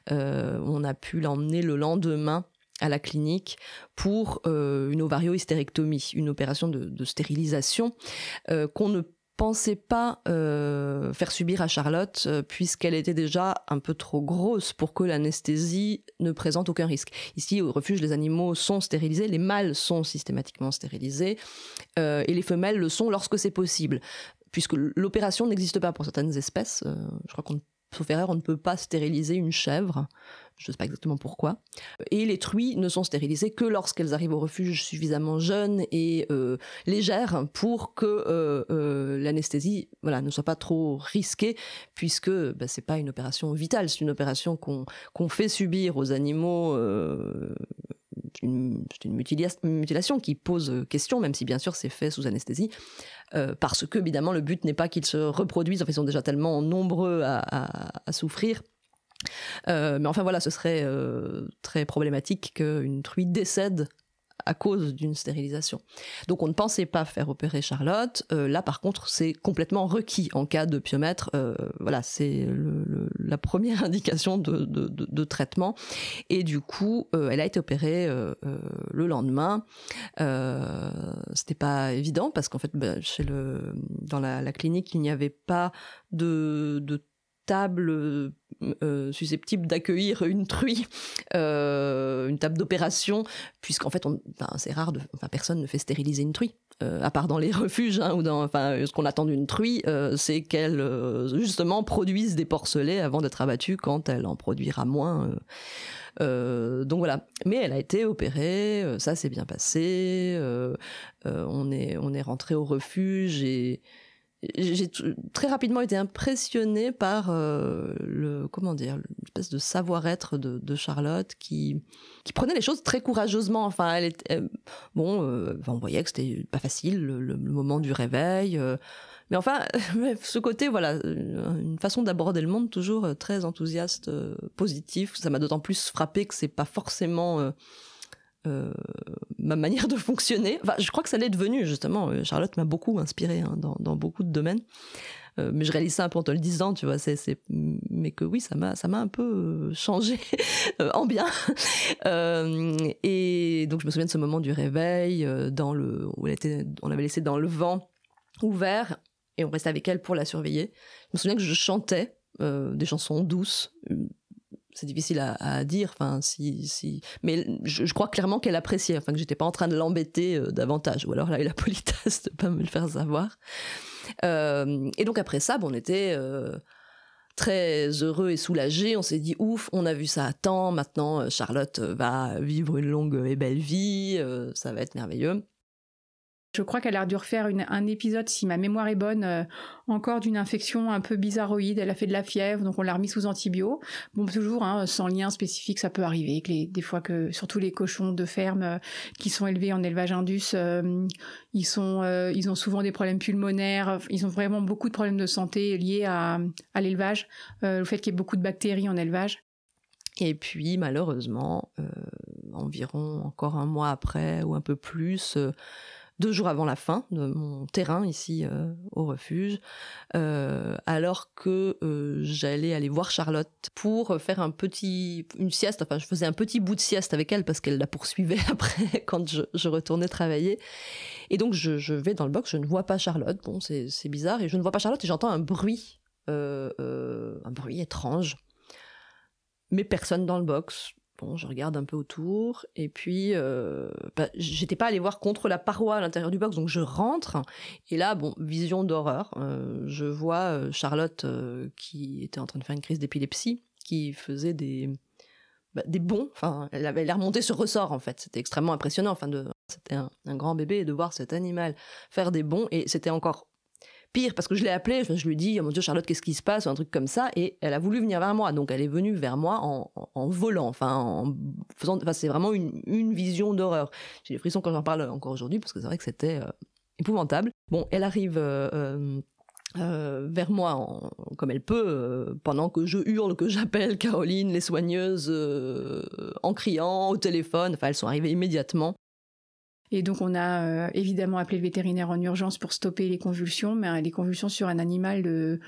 on a pu l'emmener le lendemain à la clinique pour une ovario-hystérectomie, une opération de, de stérilisation qu'on ne pensais pas euh, faire subir à Charlotte euh, puisqu'elle était déjà un peu trop grosse pour que l'anesthésie ne présente aucun risque. Ici, au refuge, les animaux sont stérilisés, les mâles sont systématiquement stérilisés euh, et les femelles le sont lorsque c'est possible. Puisque l'opération n'existe pas pour certaines espèces, je crois qu'on sauf erreur, on ne peut pas stériliser une chèvre je ne sais pas exactement pourquoi. Et les truies ne sont stérilisées que lorsqu'elles arrivent au refuge suffisamment jeunes et euh, légères pour que euh, euh, l'anesthésie voilà, ne soit pas trop risquée, puisque bah, ce n'est pas une opération vitale, c'est une opération qu'on qu'on fait subir aux animaux. C'est une, mutilation qui pose question, même si bien sûr c'est fait sous anesthésie, parce que évidemment le but n'est pas qu'ils se reproduisent, enfin ils sont déjà tellement nombreux à, souffrir. Euh, mais enfin voilà, ce serait euh, très problématique qu'une truie décède à cause d'une stérilisation. Donc on ne pensait pas faire opérer Charlotte. Euh, là par contre c'est complètement requis en cas de piomètre. Euh, voilà, c'est la première indication de, traitement. Et du coup euh, elle a été opérée le lendemain. C'était pas évident parce qu'en fait bah, chez le, dans la, clinique il n'y avait pas de, table susceptible d'accueillir une truie, table d'opération, puisqu'en fait, c'est rare, enfin, personne ne fait stériliser une truie. Euh, à part dans les refuges hein, ou dans enfin ce qu'on attend d'une truie euh, c'est qu'elle euh, justement produise des porcelets avant d'être abattue quand elle en produira moins donc voilà mais elle a été opérée ça s'est bien passé on est on est rentré au refuge et j'ai très rapidement été impressionnée par euh, le comment dire l'espèce de savoir-être de, Charlotte qui qui prenait les choses très courageusement. Enfin elle était bon euh, on voyait que c'était pas facile le, le, moment du réveil euh, mais enfin ce côté voilà une façon d'aborder le monde toujours très enthousiaste positif. Ça m'a d'autant plus frappé que c'est pas forcément euh, ma manière de fonctionner. Enfin, je crois que ça l'est devenu justement. Euh, Charlotte m'a beaucoup inspiré hein, dans, beaucoup de domaines. Euh, mais je réalise ça un peu en te le disant, tu vois. Mais que oui, ça m'a, un peu changé en bien. et donc je me souviens de ce moment du réveil, où on l'avait laissée dans le vent ouvert et on restait avec elle pour la surveiller. Je me souviens que je chantais des chansons douces c'est difficile à, dire. Enfin, si, si, mais je, crois clairement qu'elle appréciait. Enfin, que j'étais pas en train de l'embêter euh, davantage. Ou alors elle a eu la politesse de pas me le faire savoir. Euh, et donc après ça, bon, on était euh, très heureux et soulagés. On s'est dit ouf, on a vu ça à temps. Maintenant, Charlotte va vivre une longue et belle vie. Ça va être merveilleux. Je crois qu'elle a dû refaire un épisode, si ma mémoire est bonne, euh, encore d'une infection un peu bizarroïde. Elle a fait de la fièvre, donc on l'a remis sous antibio. Bon, toujours, hein, sans lien spécifique, ça peut arriver. Des fois que, surtout les cochons de ferme euh, qui sont élevés en élevage indus, euh, ils ont souvent des problèmes pulmonaires. Ils ont vraiment beaucoup de problèmes de santé liés à, à l'élevage, le fait qu'il y ait beaucoup de bactéries en élevage. Et puis, malheureusement, environ encore un mois après ou un peu plus, deux jours avant la fin de mon terrain ici euh, au refuge, euh, alors que euh, j'allais aller voir Charlotte pour faire un petit, une sieste. Enfin, je faisais un petit bout de sieste avec elle parce qu'elle la poursuivait après quand je, retournais travailler. Et donc je, je, vais dans le box, je ne vois pas Charlotte. Bon, c'est bizarre et je ne vois pas Charlotte et j'entends un bruit, un bruit étrange. Mais personne dans le box Bon, je regarde un peu autour et puis euh, bah, j'étais pas allée voir contre la paroi à l'intérieur du box, donc je rentre et là, bon, vision d'horreur. Euh, je vois euh, Charlotte qui était en train de faire une crise d'épilepsie, qui faisait des bah, des bons. Enfin, elle avait l'air montée sur ressort en fait. C'était extrêmement impressionnant. Enfin, c'était un, grand bébé de voir cet animal faire des bons et c'était encore pire parce que je l'ai appelée, je lui dit, oh mon Dieu Charlotte, qu'est-ce qui se passe, ou un truc comme ça, et elle a voulu venir vers moi. Donc elle est venue vers moi en, volant, en faisant, enfin c'est vraiment une, vision d'horreur. J'ai des frissons quand j'en parle encore aujourd'hui parce que c'est vrai que c'était euh, épouvantable. Bon, elle arrive. Euh, euh, vers moi comme elle peut, pendant que je hurle, que j'appelle Caroline, les soigneuses, en criant au téléphone. Enfin, elles sont arrivées immédiatement. Et donc on a euh, évidemment appelé le vétérinaire en urgence pour stopper les convulsions, mais euh, les convulsions sur un animal de,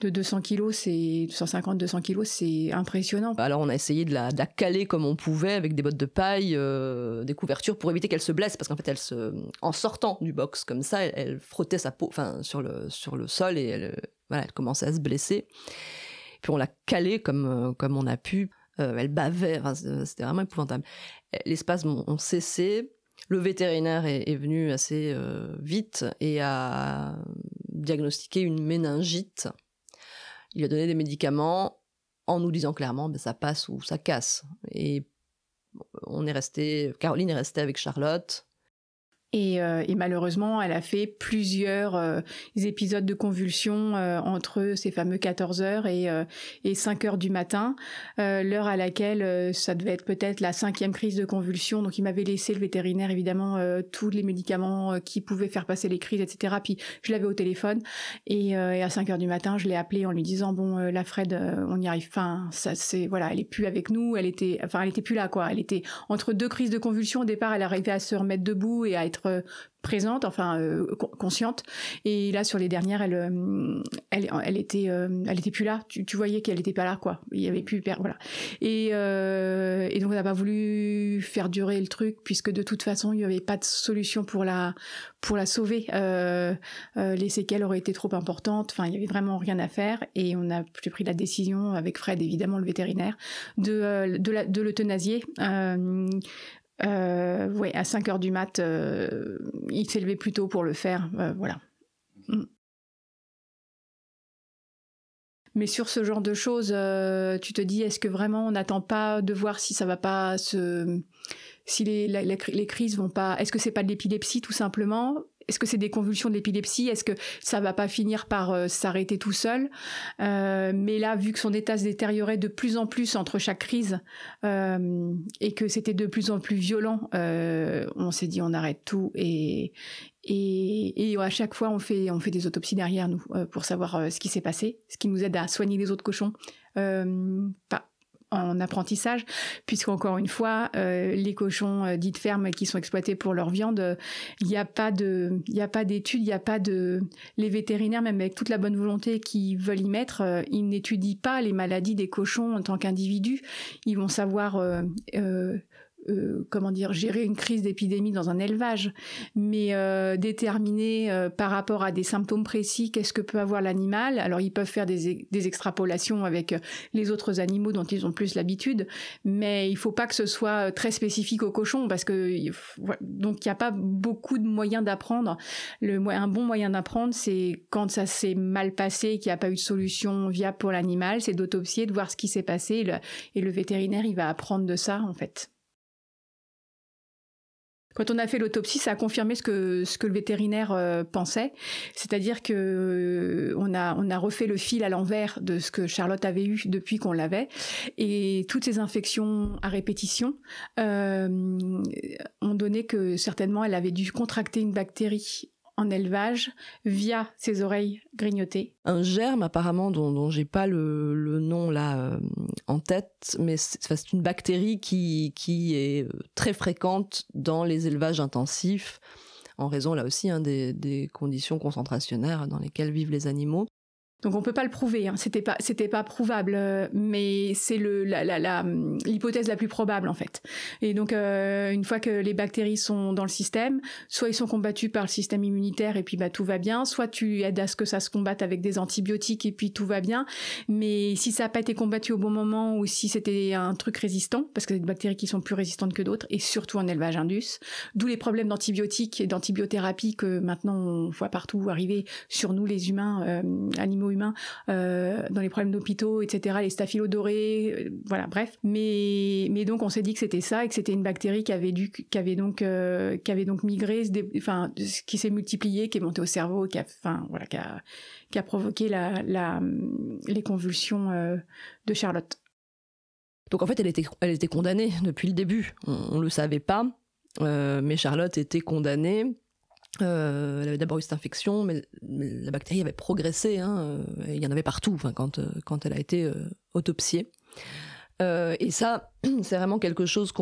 de 200 kg, c'est 150-200 kg, c'est impressionnant. Alors on a essayé de la, caler comme on pouvait avec des bottes de paille, euh, des couvertures pour éviter qu'elle se blesse, parce qu'en fait elle se, en sortant du box comme ça, elle, frottait sa peau, enfin sur le sur le sol et elle, voilà, elle commençait à se blesser. Puis on l'a calée comme comme on a pu. elle bavait, c'était vraiment épouvantable. Les spasmes ont cessé le vétérinaire est, venu assez euh, vite et a diagnostiqué une méningite. Il a donné des médicaments en nous disant clairement ben, ça passe ou ça casse. Et on est resté, Caroline est restée avec Charlotte. Euh, et, malheureusement, elle a fait plusieurs euh, épisodes de convulsions euh, entre ces fameux 14 heures et, et 5 heures du matin, l'heure à laquelle ça devait être peut-être la cinquième crise de convulsion. Donc il m'avait laissé le vétérinaire évidemment tous les médicaments qui pouvaient faire passer les crises, etc. Puis je l'avais au téléphone et, à 5 heures du matin, je l'ai appelé en lui disant bon la Fred, on y arrive. Enfin ça c'est voilà, elle est plus avec nous, elle était enfin elle était plus là quoi. Elle était entre deux crises de convulsion. Au départ, elle arrivait à se remettre debout et à être euh, présente, enfin euh, consciente. Et là, sur les dernières, elle, euh, elle, était, elle était plus là. Tu, voyais qu'elle était pas là, quoi. Il y avait plus, voilà. Et, donc, on n'a pas voulu faire durer le truc puisque de toute façon, il n'y avait pas de solution pour la, pour la sauver. les séquelles auraient été trop importantes. Enfin, il y avait vraiment rien à faire. Et on a pris la décision avec Fred, évidemment, le vétérinaire, de, de l'euthanasier. Euh, ouais, à 5 heures du mat, euh, il s'est levé plus tôt pour le faire. Euh, voilà. Mm. Mais sur ce genre de choses, tu te dis, est-ce que vraiment on n'attend pas de voir si ça va pas se, si les, les crises vont pas, est-ce que c'est pas de l'épilepsie tout simplement? Est-ce que c'est des convulsions de l'épilepsie? Est-ce que ça va pas finir par euh, s'arrêter tout seul? Euh, Mais là, vu que son état se détériorait de plus en plus entre chaque crise euh, et que c'était de plus en plus violent, on s'est dit on arrête tout et, et, à chaque fois, on fait, on fait des autopsies derrière nous pour savoir ce qui s'est passé, ce qui nous aide à soigner les autres cochons. En apprentissage, puisqu'encore une fois, euh, les cochons euh, dits de ferme qui sont exploités pour leur viande, il n'y a pas de, il a pas d'études, il n'y a pas de, les vétérinaires, même avec toute la bonne volonté qu'ils veulent y mettre, euh, ils n'étudient pas les maladies des cochons en tant qu'individus. Ils vont savoir euh, comment dire, gérer une crise d'épidémie dans un élevage, mais euh, déterminer euh, par rapport à des symptômes précis qu'est-ce que peut avoir l'animal. Alors ils peuvent faire des, extrapolations avec les autres animaux dont ils ont plus l'habitude, mais il faut pas que ce soit très spécifique aux cochons parce que donc il n'y a pas beaucoup de moyens d'apprendre. Un bon moyen d'apprendre, c'est quand ça s'est mal passé, qu'il n'y a pas eu de solution viable pour l'animal, c'est d'autopsier, de voir ce qui s'est passé, et le, et le vétérinaire il va apprendre de ça en fait. Quand on a fait l'autopsie, ça a confirmé ce que ce que le vétérinaire euh, pensait, c'est-à-dire que euh, on a on a refait le fil à l'envers de ce que Charlotte avait eu depuis qu'on l'avait, et toutes ces infections à répétition euh, ont donné que certainement elle avait dû contracter une bactérie en élevage via ses oreilles grignotées. Un germe apparemment dont, dont j'ai pas le, nom là euh, en tête, mais c'est une bactérie qui, qui est euh, très fréquente dans les élevages intensifs en raison là aussi hein, des, conditions concentrationnaires dans lesquelles vivent les animaux. Donc on peut pas le prouver, hein. c'était pas c'était pas prouvable, euh, mais c'est le la, l'hypothèse la, plus probable en fait. Et donc euh, une fois que les bactéries sont dans le système, soit ils sont combattus par le système immunitaire et puis bah tout va bien, soit tu aides à ce que ça se combatte avec des antibiotiques et puis tout va bien. Mais si ça n'a pas été combattu au bon moment ou si c'était un truc résistant, parce que c'est des bactéries qui sont plus résistantes que d'autres et surtout en élevage indus, d'où les problèmes d'antibiotiques et d'antibiothérapie que maintenant on voit partout arriver sur nous les humains euh, animaux humains euh, dans les problèmes d'hôpitaux, etc., les staphylodorés, euh, voilà, bref. Mais, mais donc on s'est dit que c'était ça et que c'était une bactérie qui avait, dû, qui avait, donc, euh, qui avait donc migré, enfin, qui s'est multipliée, qui est montée au cerveau, qui a, enfin, voilà, qui a, qui a provoqué la, la, les convulsions de Charlotte. Donc en fait, elle était, elle était condamnée depuis le début. On ne le savait pas, mais Charlotte était condamnée euh, elle avait d'abord eu cette infection, mais, la bactérie avait progressé. Hein, euh, il y en avait partout quand, euh, quand elle a été autopsiée. et ça, c'est vraiment quelque chose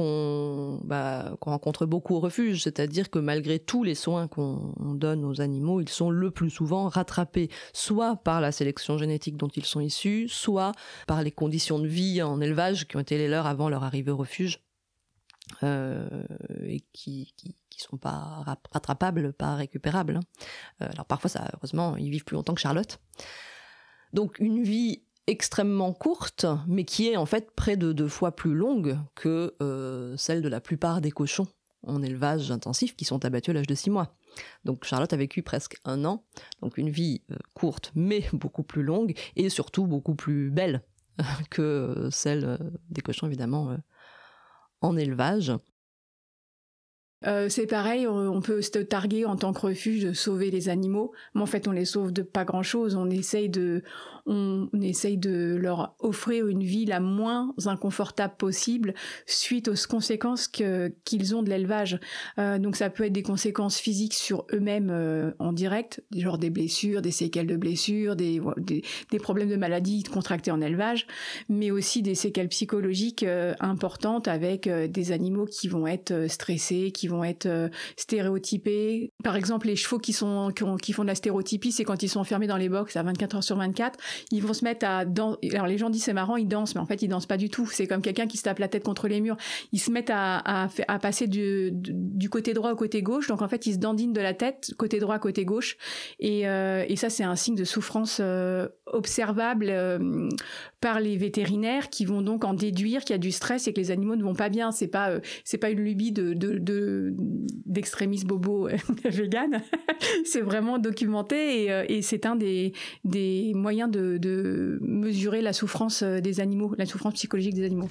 bah, qu'on rencontre beaucoup au refuge, c'est-à-dire que malgré tous les soins qu'on donne aux animaux, ils sont le plus souvent rattrapés, soit par la sélection génétique dont ils sont issus, soit par les conditions de vie en élevage qui ont été les leurs avant leur arrivée au refuge. Et qui, qui, sont pas rattrapables, pas récupérables. Hein. Euh, alors parfois, ça, heureusement, ils vivent plus longtemps que Charlotte. Donc une vie extrêmement courte, mais qui est en fait près de deux fois plus longue que euh, celle de la plupart des cochons en élevage intensif qui sont abattus à l'âge de six mois. Donc Charlotte a vécu presque un an, donc une vie euh, courte mais beaucoup plus longue et surtout beaucoup plus belle que celle des cochons évidemment en élevage. Euh, c'est pareil, on peut se targuer en tant que refuge de sauver les animaux, mais en fait on les sauve de pas grand chose. On essaye de, on, essaye de leur offrir une vie la moins inconfortable possible suite aux conséquences qu'ils ont de l'élevage. Euh, donc ça peut être des conséquences physiques sur eux-mêmes euh, en direct, genre des blessures, des séquelles de blessures, des, des, problèmes de maladies contractés en élevage, mais aussi des séquelles psychologiques importantes avec des animaux qui vont être stressés, qui vont être stéréotypés. Par exemple, les chevaux qui, sont, qui, font de la stéréotypie, c'est quand ils sont enfermés dans les box à 24 heures sur 24 ils vont se mettre à danser. Alors les gens disent c'est marrant, ils dansent, mais en fait ils dansent pas du tout. C'est comme quelqu'un qui se tape la tête contre les murs. Ils se mettent à, à, passer du, du, côté droit au côté gauche. Donc en fait ils se dandinent de la tête, côté droit, côté gauche. Et, euh, et ça c'est un signe de souffrance euh, observable euh, par les vétérinaires qui vont donc en déduire qu'il y a du stress et que les animaux ne vont pas bien. C'est pas c'est pas une lubie de, bobo vegan. c'est vraiment documenté et, et c'est un des, des moyens de de, mesurer la souffrance euh, des animaux, la souffrance psychologique des animaux.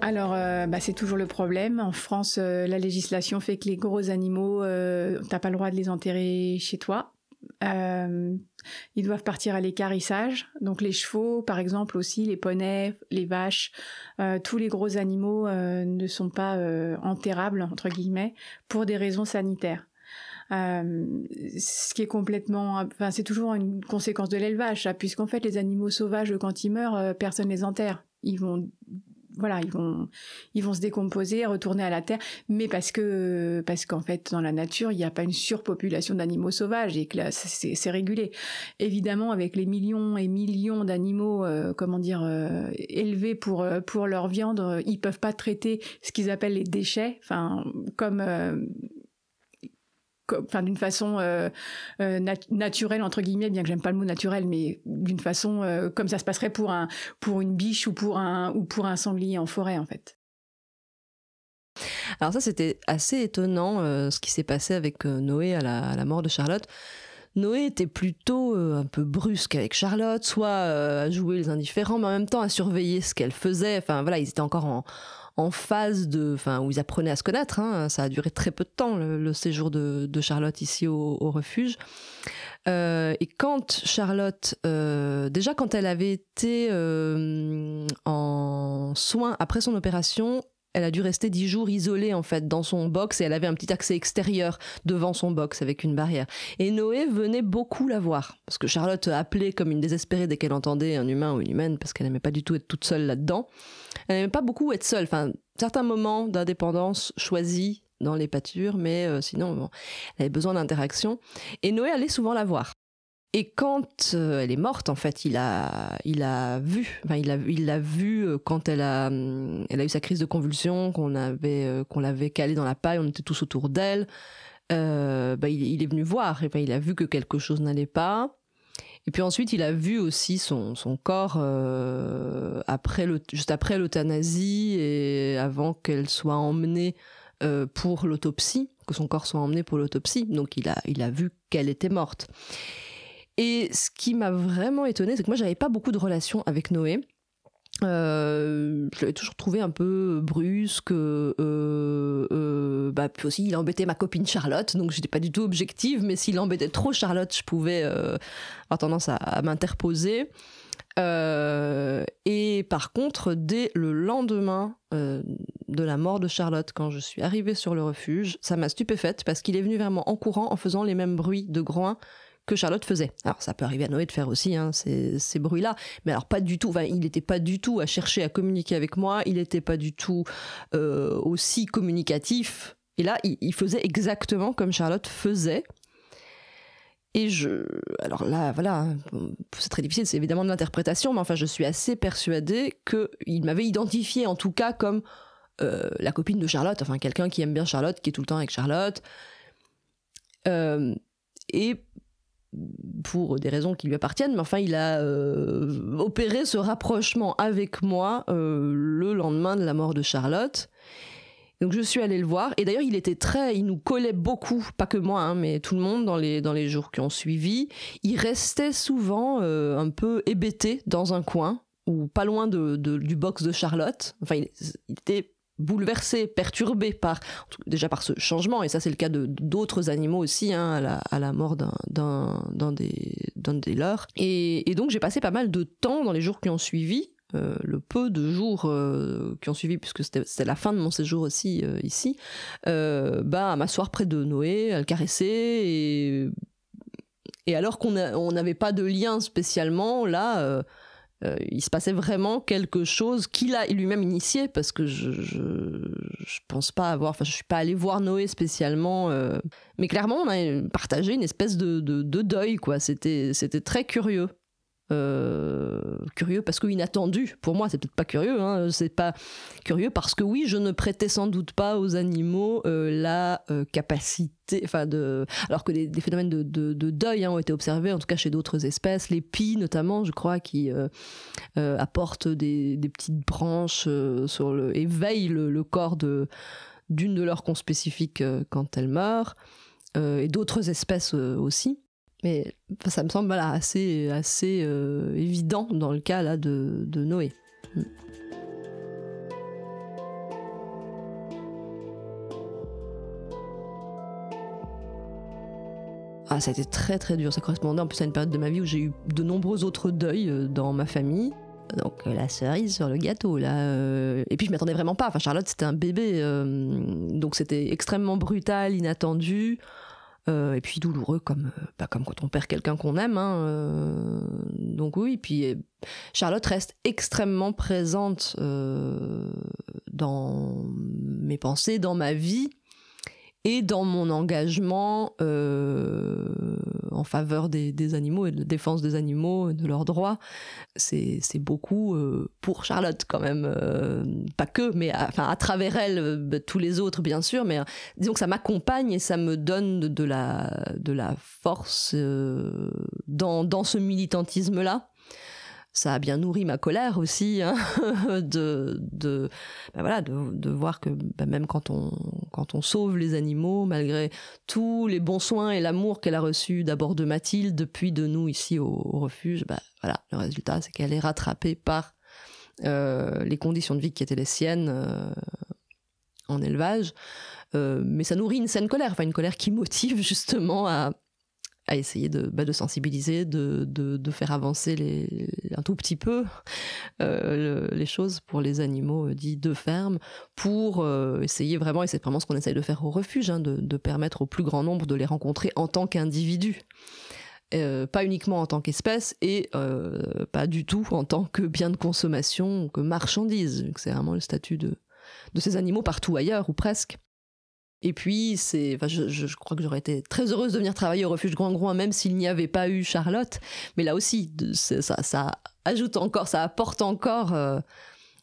Alors, euh, bah, c'est toujours le problème. En France, euh, la législation fait que les gros animaux, tu t'as pas le droit de les enterrer chez toi. Euh, ils doivent partir à l'écarissage. Donc les chevaux, par exemple aussi, les poneys, les vaches, euh, tous les gros animaux euh, ne sont pas enterrables entre guillemets pour des raisons sanitaires. ce qui est complètement, enfin c'est toujours une conséquence de l'élevage, puisqu'en fait les animaux sauvages quand ils meurent, personne les enterre. Ils vont voilà, ils vont, ils vont se décomposer, retourner à la terre, mais parce que, parce qu'en fait, dans la nature, il n'y a pas une surpopulation d'animaux sauvages et que là, c'est régulé. Évidemment, avec les millions et millions d'animaux, euh, comment dire, euh, élevés pour euh, pour leur viande, ils peuvent pas traiter ce qu'ils appellent les déchets, enfin, comme enfin d'une façon euh, euh, naturelle entre guillemets bien que j'aime pas le mot naturel mais d'une façon euh, comme ça se passerait pour un pour une biche ou pour un ou pour un sanglier en forêt en fait alors ça c'était assez étonnant ce qui s'est passé avec Noé à la, à la, mort de Charlotte Noé était plutôt un peu brusque avec Charlotte, soit à jouer les indifférents, mais en même temps à surveiller ce qu'elle faisait. Enfin voilà, ils étaient encore en, en phase de, enfin, où ils apprenaient à se connaître. Hein. Ça a duré très peu de temps le, séjour de, Charlotte ici au, refuge. Euh, et quand Charlotte, euh, déjà quand elle avait été euh, en soins après son opération, elle a dû rester dix jours isolée en fait dans son box et elle avait un petit accès extérieur devant son box avec une barrière. Et Noé venait beaucoup la voir parce que Charlotte appelait comme une désespérée dès qu'elle entendait un humain ou une humaine parce qu'elle n'aimait pas du tout être toute seule là-dedans. Elle n'aimait pas beaucoup être seule. Enfin, certains moments d'indépendance choisis dans les pâtures, mais euh, sinon, elle avait besoin d'interaction. Et Noé allait souvent la voir. Et quand euh, elle est morte, en fait, il a, il a vu, enfin, il a, il l'a vu euh, quand elle a, hum, elle a eu sa crise de convulsion, qu'on avait, qu'on l'avait calée dans la paille, on était tous autour d'elle. bah, il, est venu voir, et ben, il a vu que quelque chose n'allait pas. Et puis ensuite, il a vu aussi son, son corps après le, juste après l'euthanasie et avant qu'elle soit emmenée euh, pour l'autopsie, que son corps soit emmené pour l'autopsie. Donc il a, il a vu qu'elle était morte. Et ce qui m'a vraiment étonné, c'est que moi j'avais pas beaucoup de relations avec Noé. Euh, je l'avais toujours trouvé un peu brusque. Euh, euh, bah, puis aussi, il embêtait ma copine Charlotte, donc j'étais pas du tout objective. Mais s'il embêtait trop Charlotte, je pouvais avoir tendance à m'interposer. Euh, et par contre, dès le lendemain de la mort de Charlotte, quand je suis arrivée sur le refuge, ça m'a stupéfaite parce qu'il est venu moi en courant en faisant les mêmes bruits de groin que Charlotte faisait. Alors ça peut arriver à Noé de faire aussi hein, ces, bruits-là, mais alors pas du tout. Enfin, il n'était pas du tout à chercher à communiquer avec moi. Il n'était pas du tout euh, aussi communicatif. Et là, il, faisait exactement comme Charlotte faisait. Et je, alors là, voilà, c'est très difficile, c'est évidemment de l'interprétation, mais enfin, je suis assez persuadée qu'il m'avait identifié en tout cas comme euh, la copine de Charlotte, enfin quelqu'un qui aime bien Charlotte, qui est tout le temps avec Charlotte. Euh, et pour des raisons qui lui appartiennent, mais enfin, il a euh, opéré ce rapprochement avec moi le lendemain de la mort de Charlotte. Donc je suis allée le voir et d'ailleurs il était très, il nous collait beaucoup, pas que moi, hein, mais tout le monde dans les dans les jours qui ont suivi. Il restait souvent euh, un peu hébété dans un coin ou pas loin de, du box de Charlotte. Enfin il, était bouleversé, perturbé par déjà par ce changement et ça c'est le cas de d'autres animaux aussi hein, à, la, à la mort d'un des d'un des leurs et, donc j'ai passé pas mal de temps dans les jours qui ont suivi euh, le peu de jours euh, qui ont suivi, puisque c'était la fin de mon séjour aussi euh, ici, bah, à m'asseoir près de Noé, à le caresser. Et alors qu'on n'avait pas de lien spécialement, là, il se passait vraiment quelque chose qu'il a lui-même initié, parce que je, je, pense pas avoir, enfin, je suis pas allée voir Noé spécialement, mais clairement, on a partagé une espèce de, de, de deuil, quoi. C'était très curieux. Euh, curieux parce que inattendu. Pour moi, c'est peut-être pas curieux. Hein, c'est pas curieux parce que oui, je ne prêtais sans doute pas aux animaux euh, la euh, capacité, enfin de, alors que des, phénomènes de, de, deuil hein, ont été observés, en tout cas chez d'autres espèces, les pies notamment, je crois, qui apportent des, des, petites branches sur le et veillent le, corps de d'une de leurs conspécifiques quand elle meurt, et d'autres espèces aussi. Mais ça me semble assez, assez euh, évident dans le cas là, de, de Noé. Mm. Ah, ça a été très très dur. Ça correspondait en plus à une période de ma vie où j'ai eu de nombreux autres deuils euh, dans ma famille. Donc euh, la cerise sur le gâteau là. Et puis je m'attendais vraiment pas. Enfin Charlotte c'était un bébé, donc c'était extrêmement brutal, inattendu. Euh, et puis douloureux comme, euh, pas comme quand on perd quelqu'un qu'on aime. Hein, euh. donc oui, puis Charlotte reste extrêmement présente dans mes pensées, dans ma vie et dans mon engagement euh, en faveur des, animaux et de la défense des animaux et de leurs droits, c'est beaucoup euh, pour Charlotte quand même. Euh, pas que, mais à, enfin, à travers elle, bah, tous les autres bien sûr, mais disons que ça m'accompagne et ça me donne de, la, de la force dans, dans ce militantisme-là ça a bien nourri ma colère aussi hein, de, ben voilà, de, voir que ben même quand on, quand on sauve les animaux, malgré tous les bons soins et l'amour qu'elle a reçu d'abord de Mathilde, puis de nous ici au, refuge, ben voilà, le résultat c'est qu'elle est rattrapée par euh, les conditions de vie qui étaient les siennes euh, en élevage. Euh, mais ça nourrit une saine colère, une colère qui motive justement à, à essayer de, bah, sensibiliser, de, faire avancer un tout petit peu euh, les choses pour les animaux dits de ferme, pour essayer vraiment, et c'est vraiment ce qu'on essaye de faire au refuge, hein, de, permettre au plus grand nombre de les rencontrer en tant qu'individus. pas uniquement en tant qu'espèce et pas du tout en tant que bien de consommation, que marchandise. C'est vraiment le statut de ces animaux partout ailleurs ou presque. Et puis, c'est, enfin, je, crois que j'aurais été très heureuse de venir travailler au refuge Grand Groin, même s'il n'y avait pas eu Charlotte. Mais là aussi, ça, ça, ajoute encore, ça apporte encore. Euh,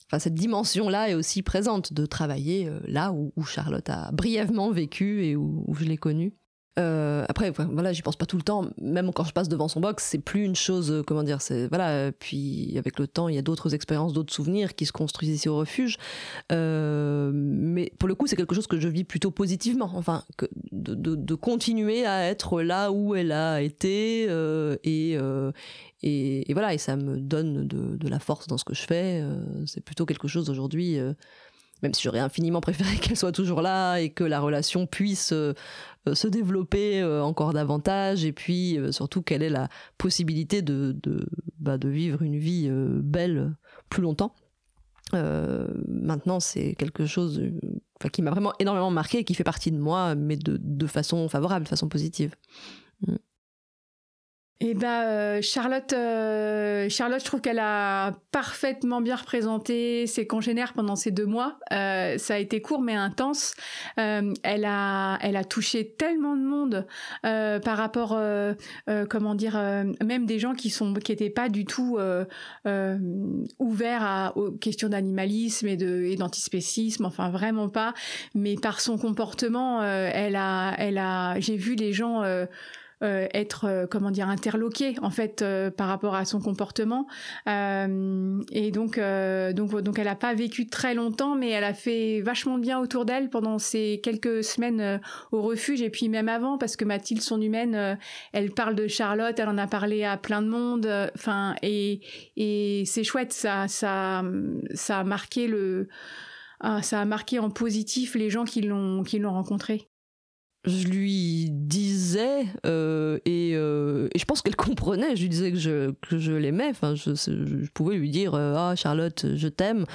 enfin, cette dimension-là est aussi présente de travailler euh, là où, Charlotte a brièvement vécu et où je l'ai connue. Euh, après, voilà, j'y pense pas tout le temps. Même quand je passe devant son box, c'est plus une chose, euh, comment dire, c'est voilà. Puis avec le temps, il y a d'autres expériences, d'autres souvenirs qui se construisent ici au refuge. Euh, mais pour le coup, c'est quelque chose que je vis plutôt positivement. Enfin, de, de, de, continuer à être là où elle a été euh, et, euh, et, et, voilà. Et ça me donne de, de, la force dans ce que je fais. c'est plutôt quelque chose aujourd'hui même si j'aurais infiniment préféré qu'elle soit toujours là et que la relation puisse euh, euh, se développer euh, encore davantage et puis surtout qu'elle ait la possibilité de, de, bah, vivre une vie belle plus longtemps. maintenant, c'est quelque chose qui m'a vraiment énormément marqué et qui fait partie de moi, mais de, de façon favorable, de façon positive. Mm. Eh ben euh, Charlotte, euh, Charlotte, je trouve qu'elle a parfaitement bien représenté ses congénères pendant ces deux mois. Euh, ça a été court mais intense. elle a, elle a touché tellement de monde par rapport, comment dire, même des gens qui sont, qui étaient pas du tout ouverts à, aux questions d'animalisme et de et d'antispécisme. Enfin vraiment pas. Mais par son comportement, elle a, elle a, j'ai vu les gens euh, être euh, comment dire interloqué en fait euh, par rapport à son comportement. Et donc donc donc elle a pas vécu très longtemps mais elle a fait vachement bien autour d'elle pendant ces quelques semaines au refuge et puis même avant parce que Mathilde son humaine elle parle de Charlotte elle en a parlé à plein de monde enfin et et c'est chouette ça ça ça a marqué le ah, ça a marqué en positif les gens qui l'ont qui l'ont rencontré je lui disais euh, euh, et, je pense qu'elle comprenait. Je lui disais que je, l'aimais. Enfin, je, pouvais lui dire euh, ah Charlotte, je t'aime.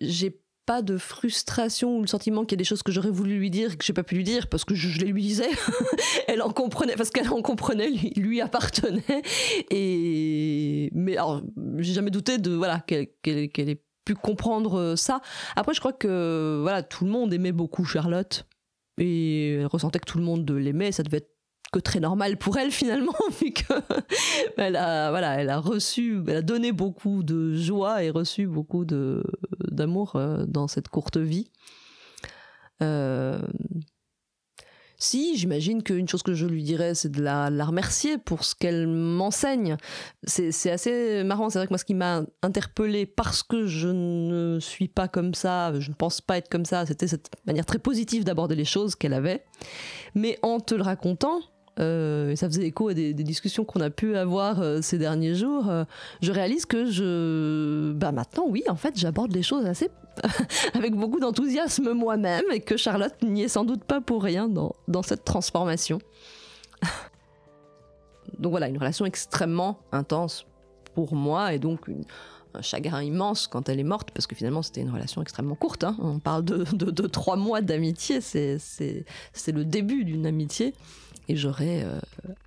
J'ai pas de frustration ou le sentiment qu'il y a des choses que j'aurais voulu lui dire et que j'ai pas pu lui dire parce que je, les lui disais. elle en comprenait parce qu'elle en comprenait, lui, lui appartenait. Et mais alors j'ai jamais douté de voilà qu'elle qu'elle ait pu comprendre ça. Après, je crois que voilà tout le monde aimait beaucoup Charlotte et elle ressentait que tout le monde l'aimait, ça devait être que très normal pour elle finalement, vu qu'elle a, voilà, elle a reçu, elle a donné beaucoup de joie et reçu beaucoup d'amour euh, dans cette courte vie. Euh, si, j'imagine qu'une chose que je lui dirais, c'est de la, remercier pour ce qu'elle m'enseigne. C'est assez marrant, c'est vrai que moi, ce qui m'a interpellée parce que je ne suis pas comme ça, je ne pense pas être comme ça, c'était cette manière très positive d'aborder les choses qu'elle avait. Mais en te le racontant, euh, ça faisait écho à des, discussions qu'on a pu avoir euh, ces derniers jours, euh, je réalise que je, bah maintenant oui, en fait, j'aborde les choses assez avec beaucoup d'enthousiasme moi-même et que Charlotte n'y est sans doute pas pour rien dans, cette transformation. donc voilà, une relation extrêmement intense pour moi et donc un chagrin immense quand elle est morte, parce que finalement c'était une relation extrêmement courte. Hein. On parle de trois mois d'amitié, c'est le début d'une amitié. Et j'aurais euh,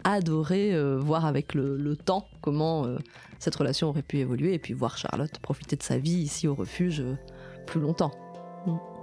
adoré euh, voir avec le, temps comment euh, cette relation aurait pu évoluer et puis voir Charlotte profiter de sa vie ici au refuge plus longtemps. Mm.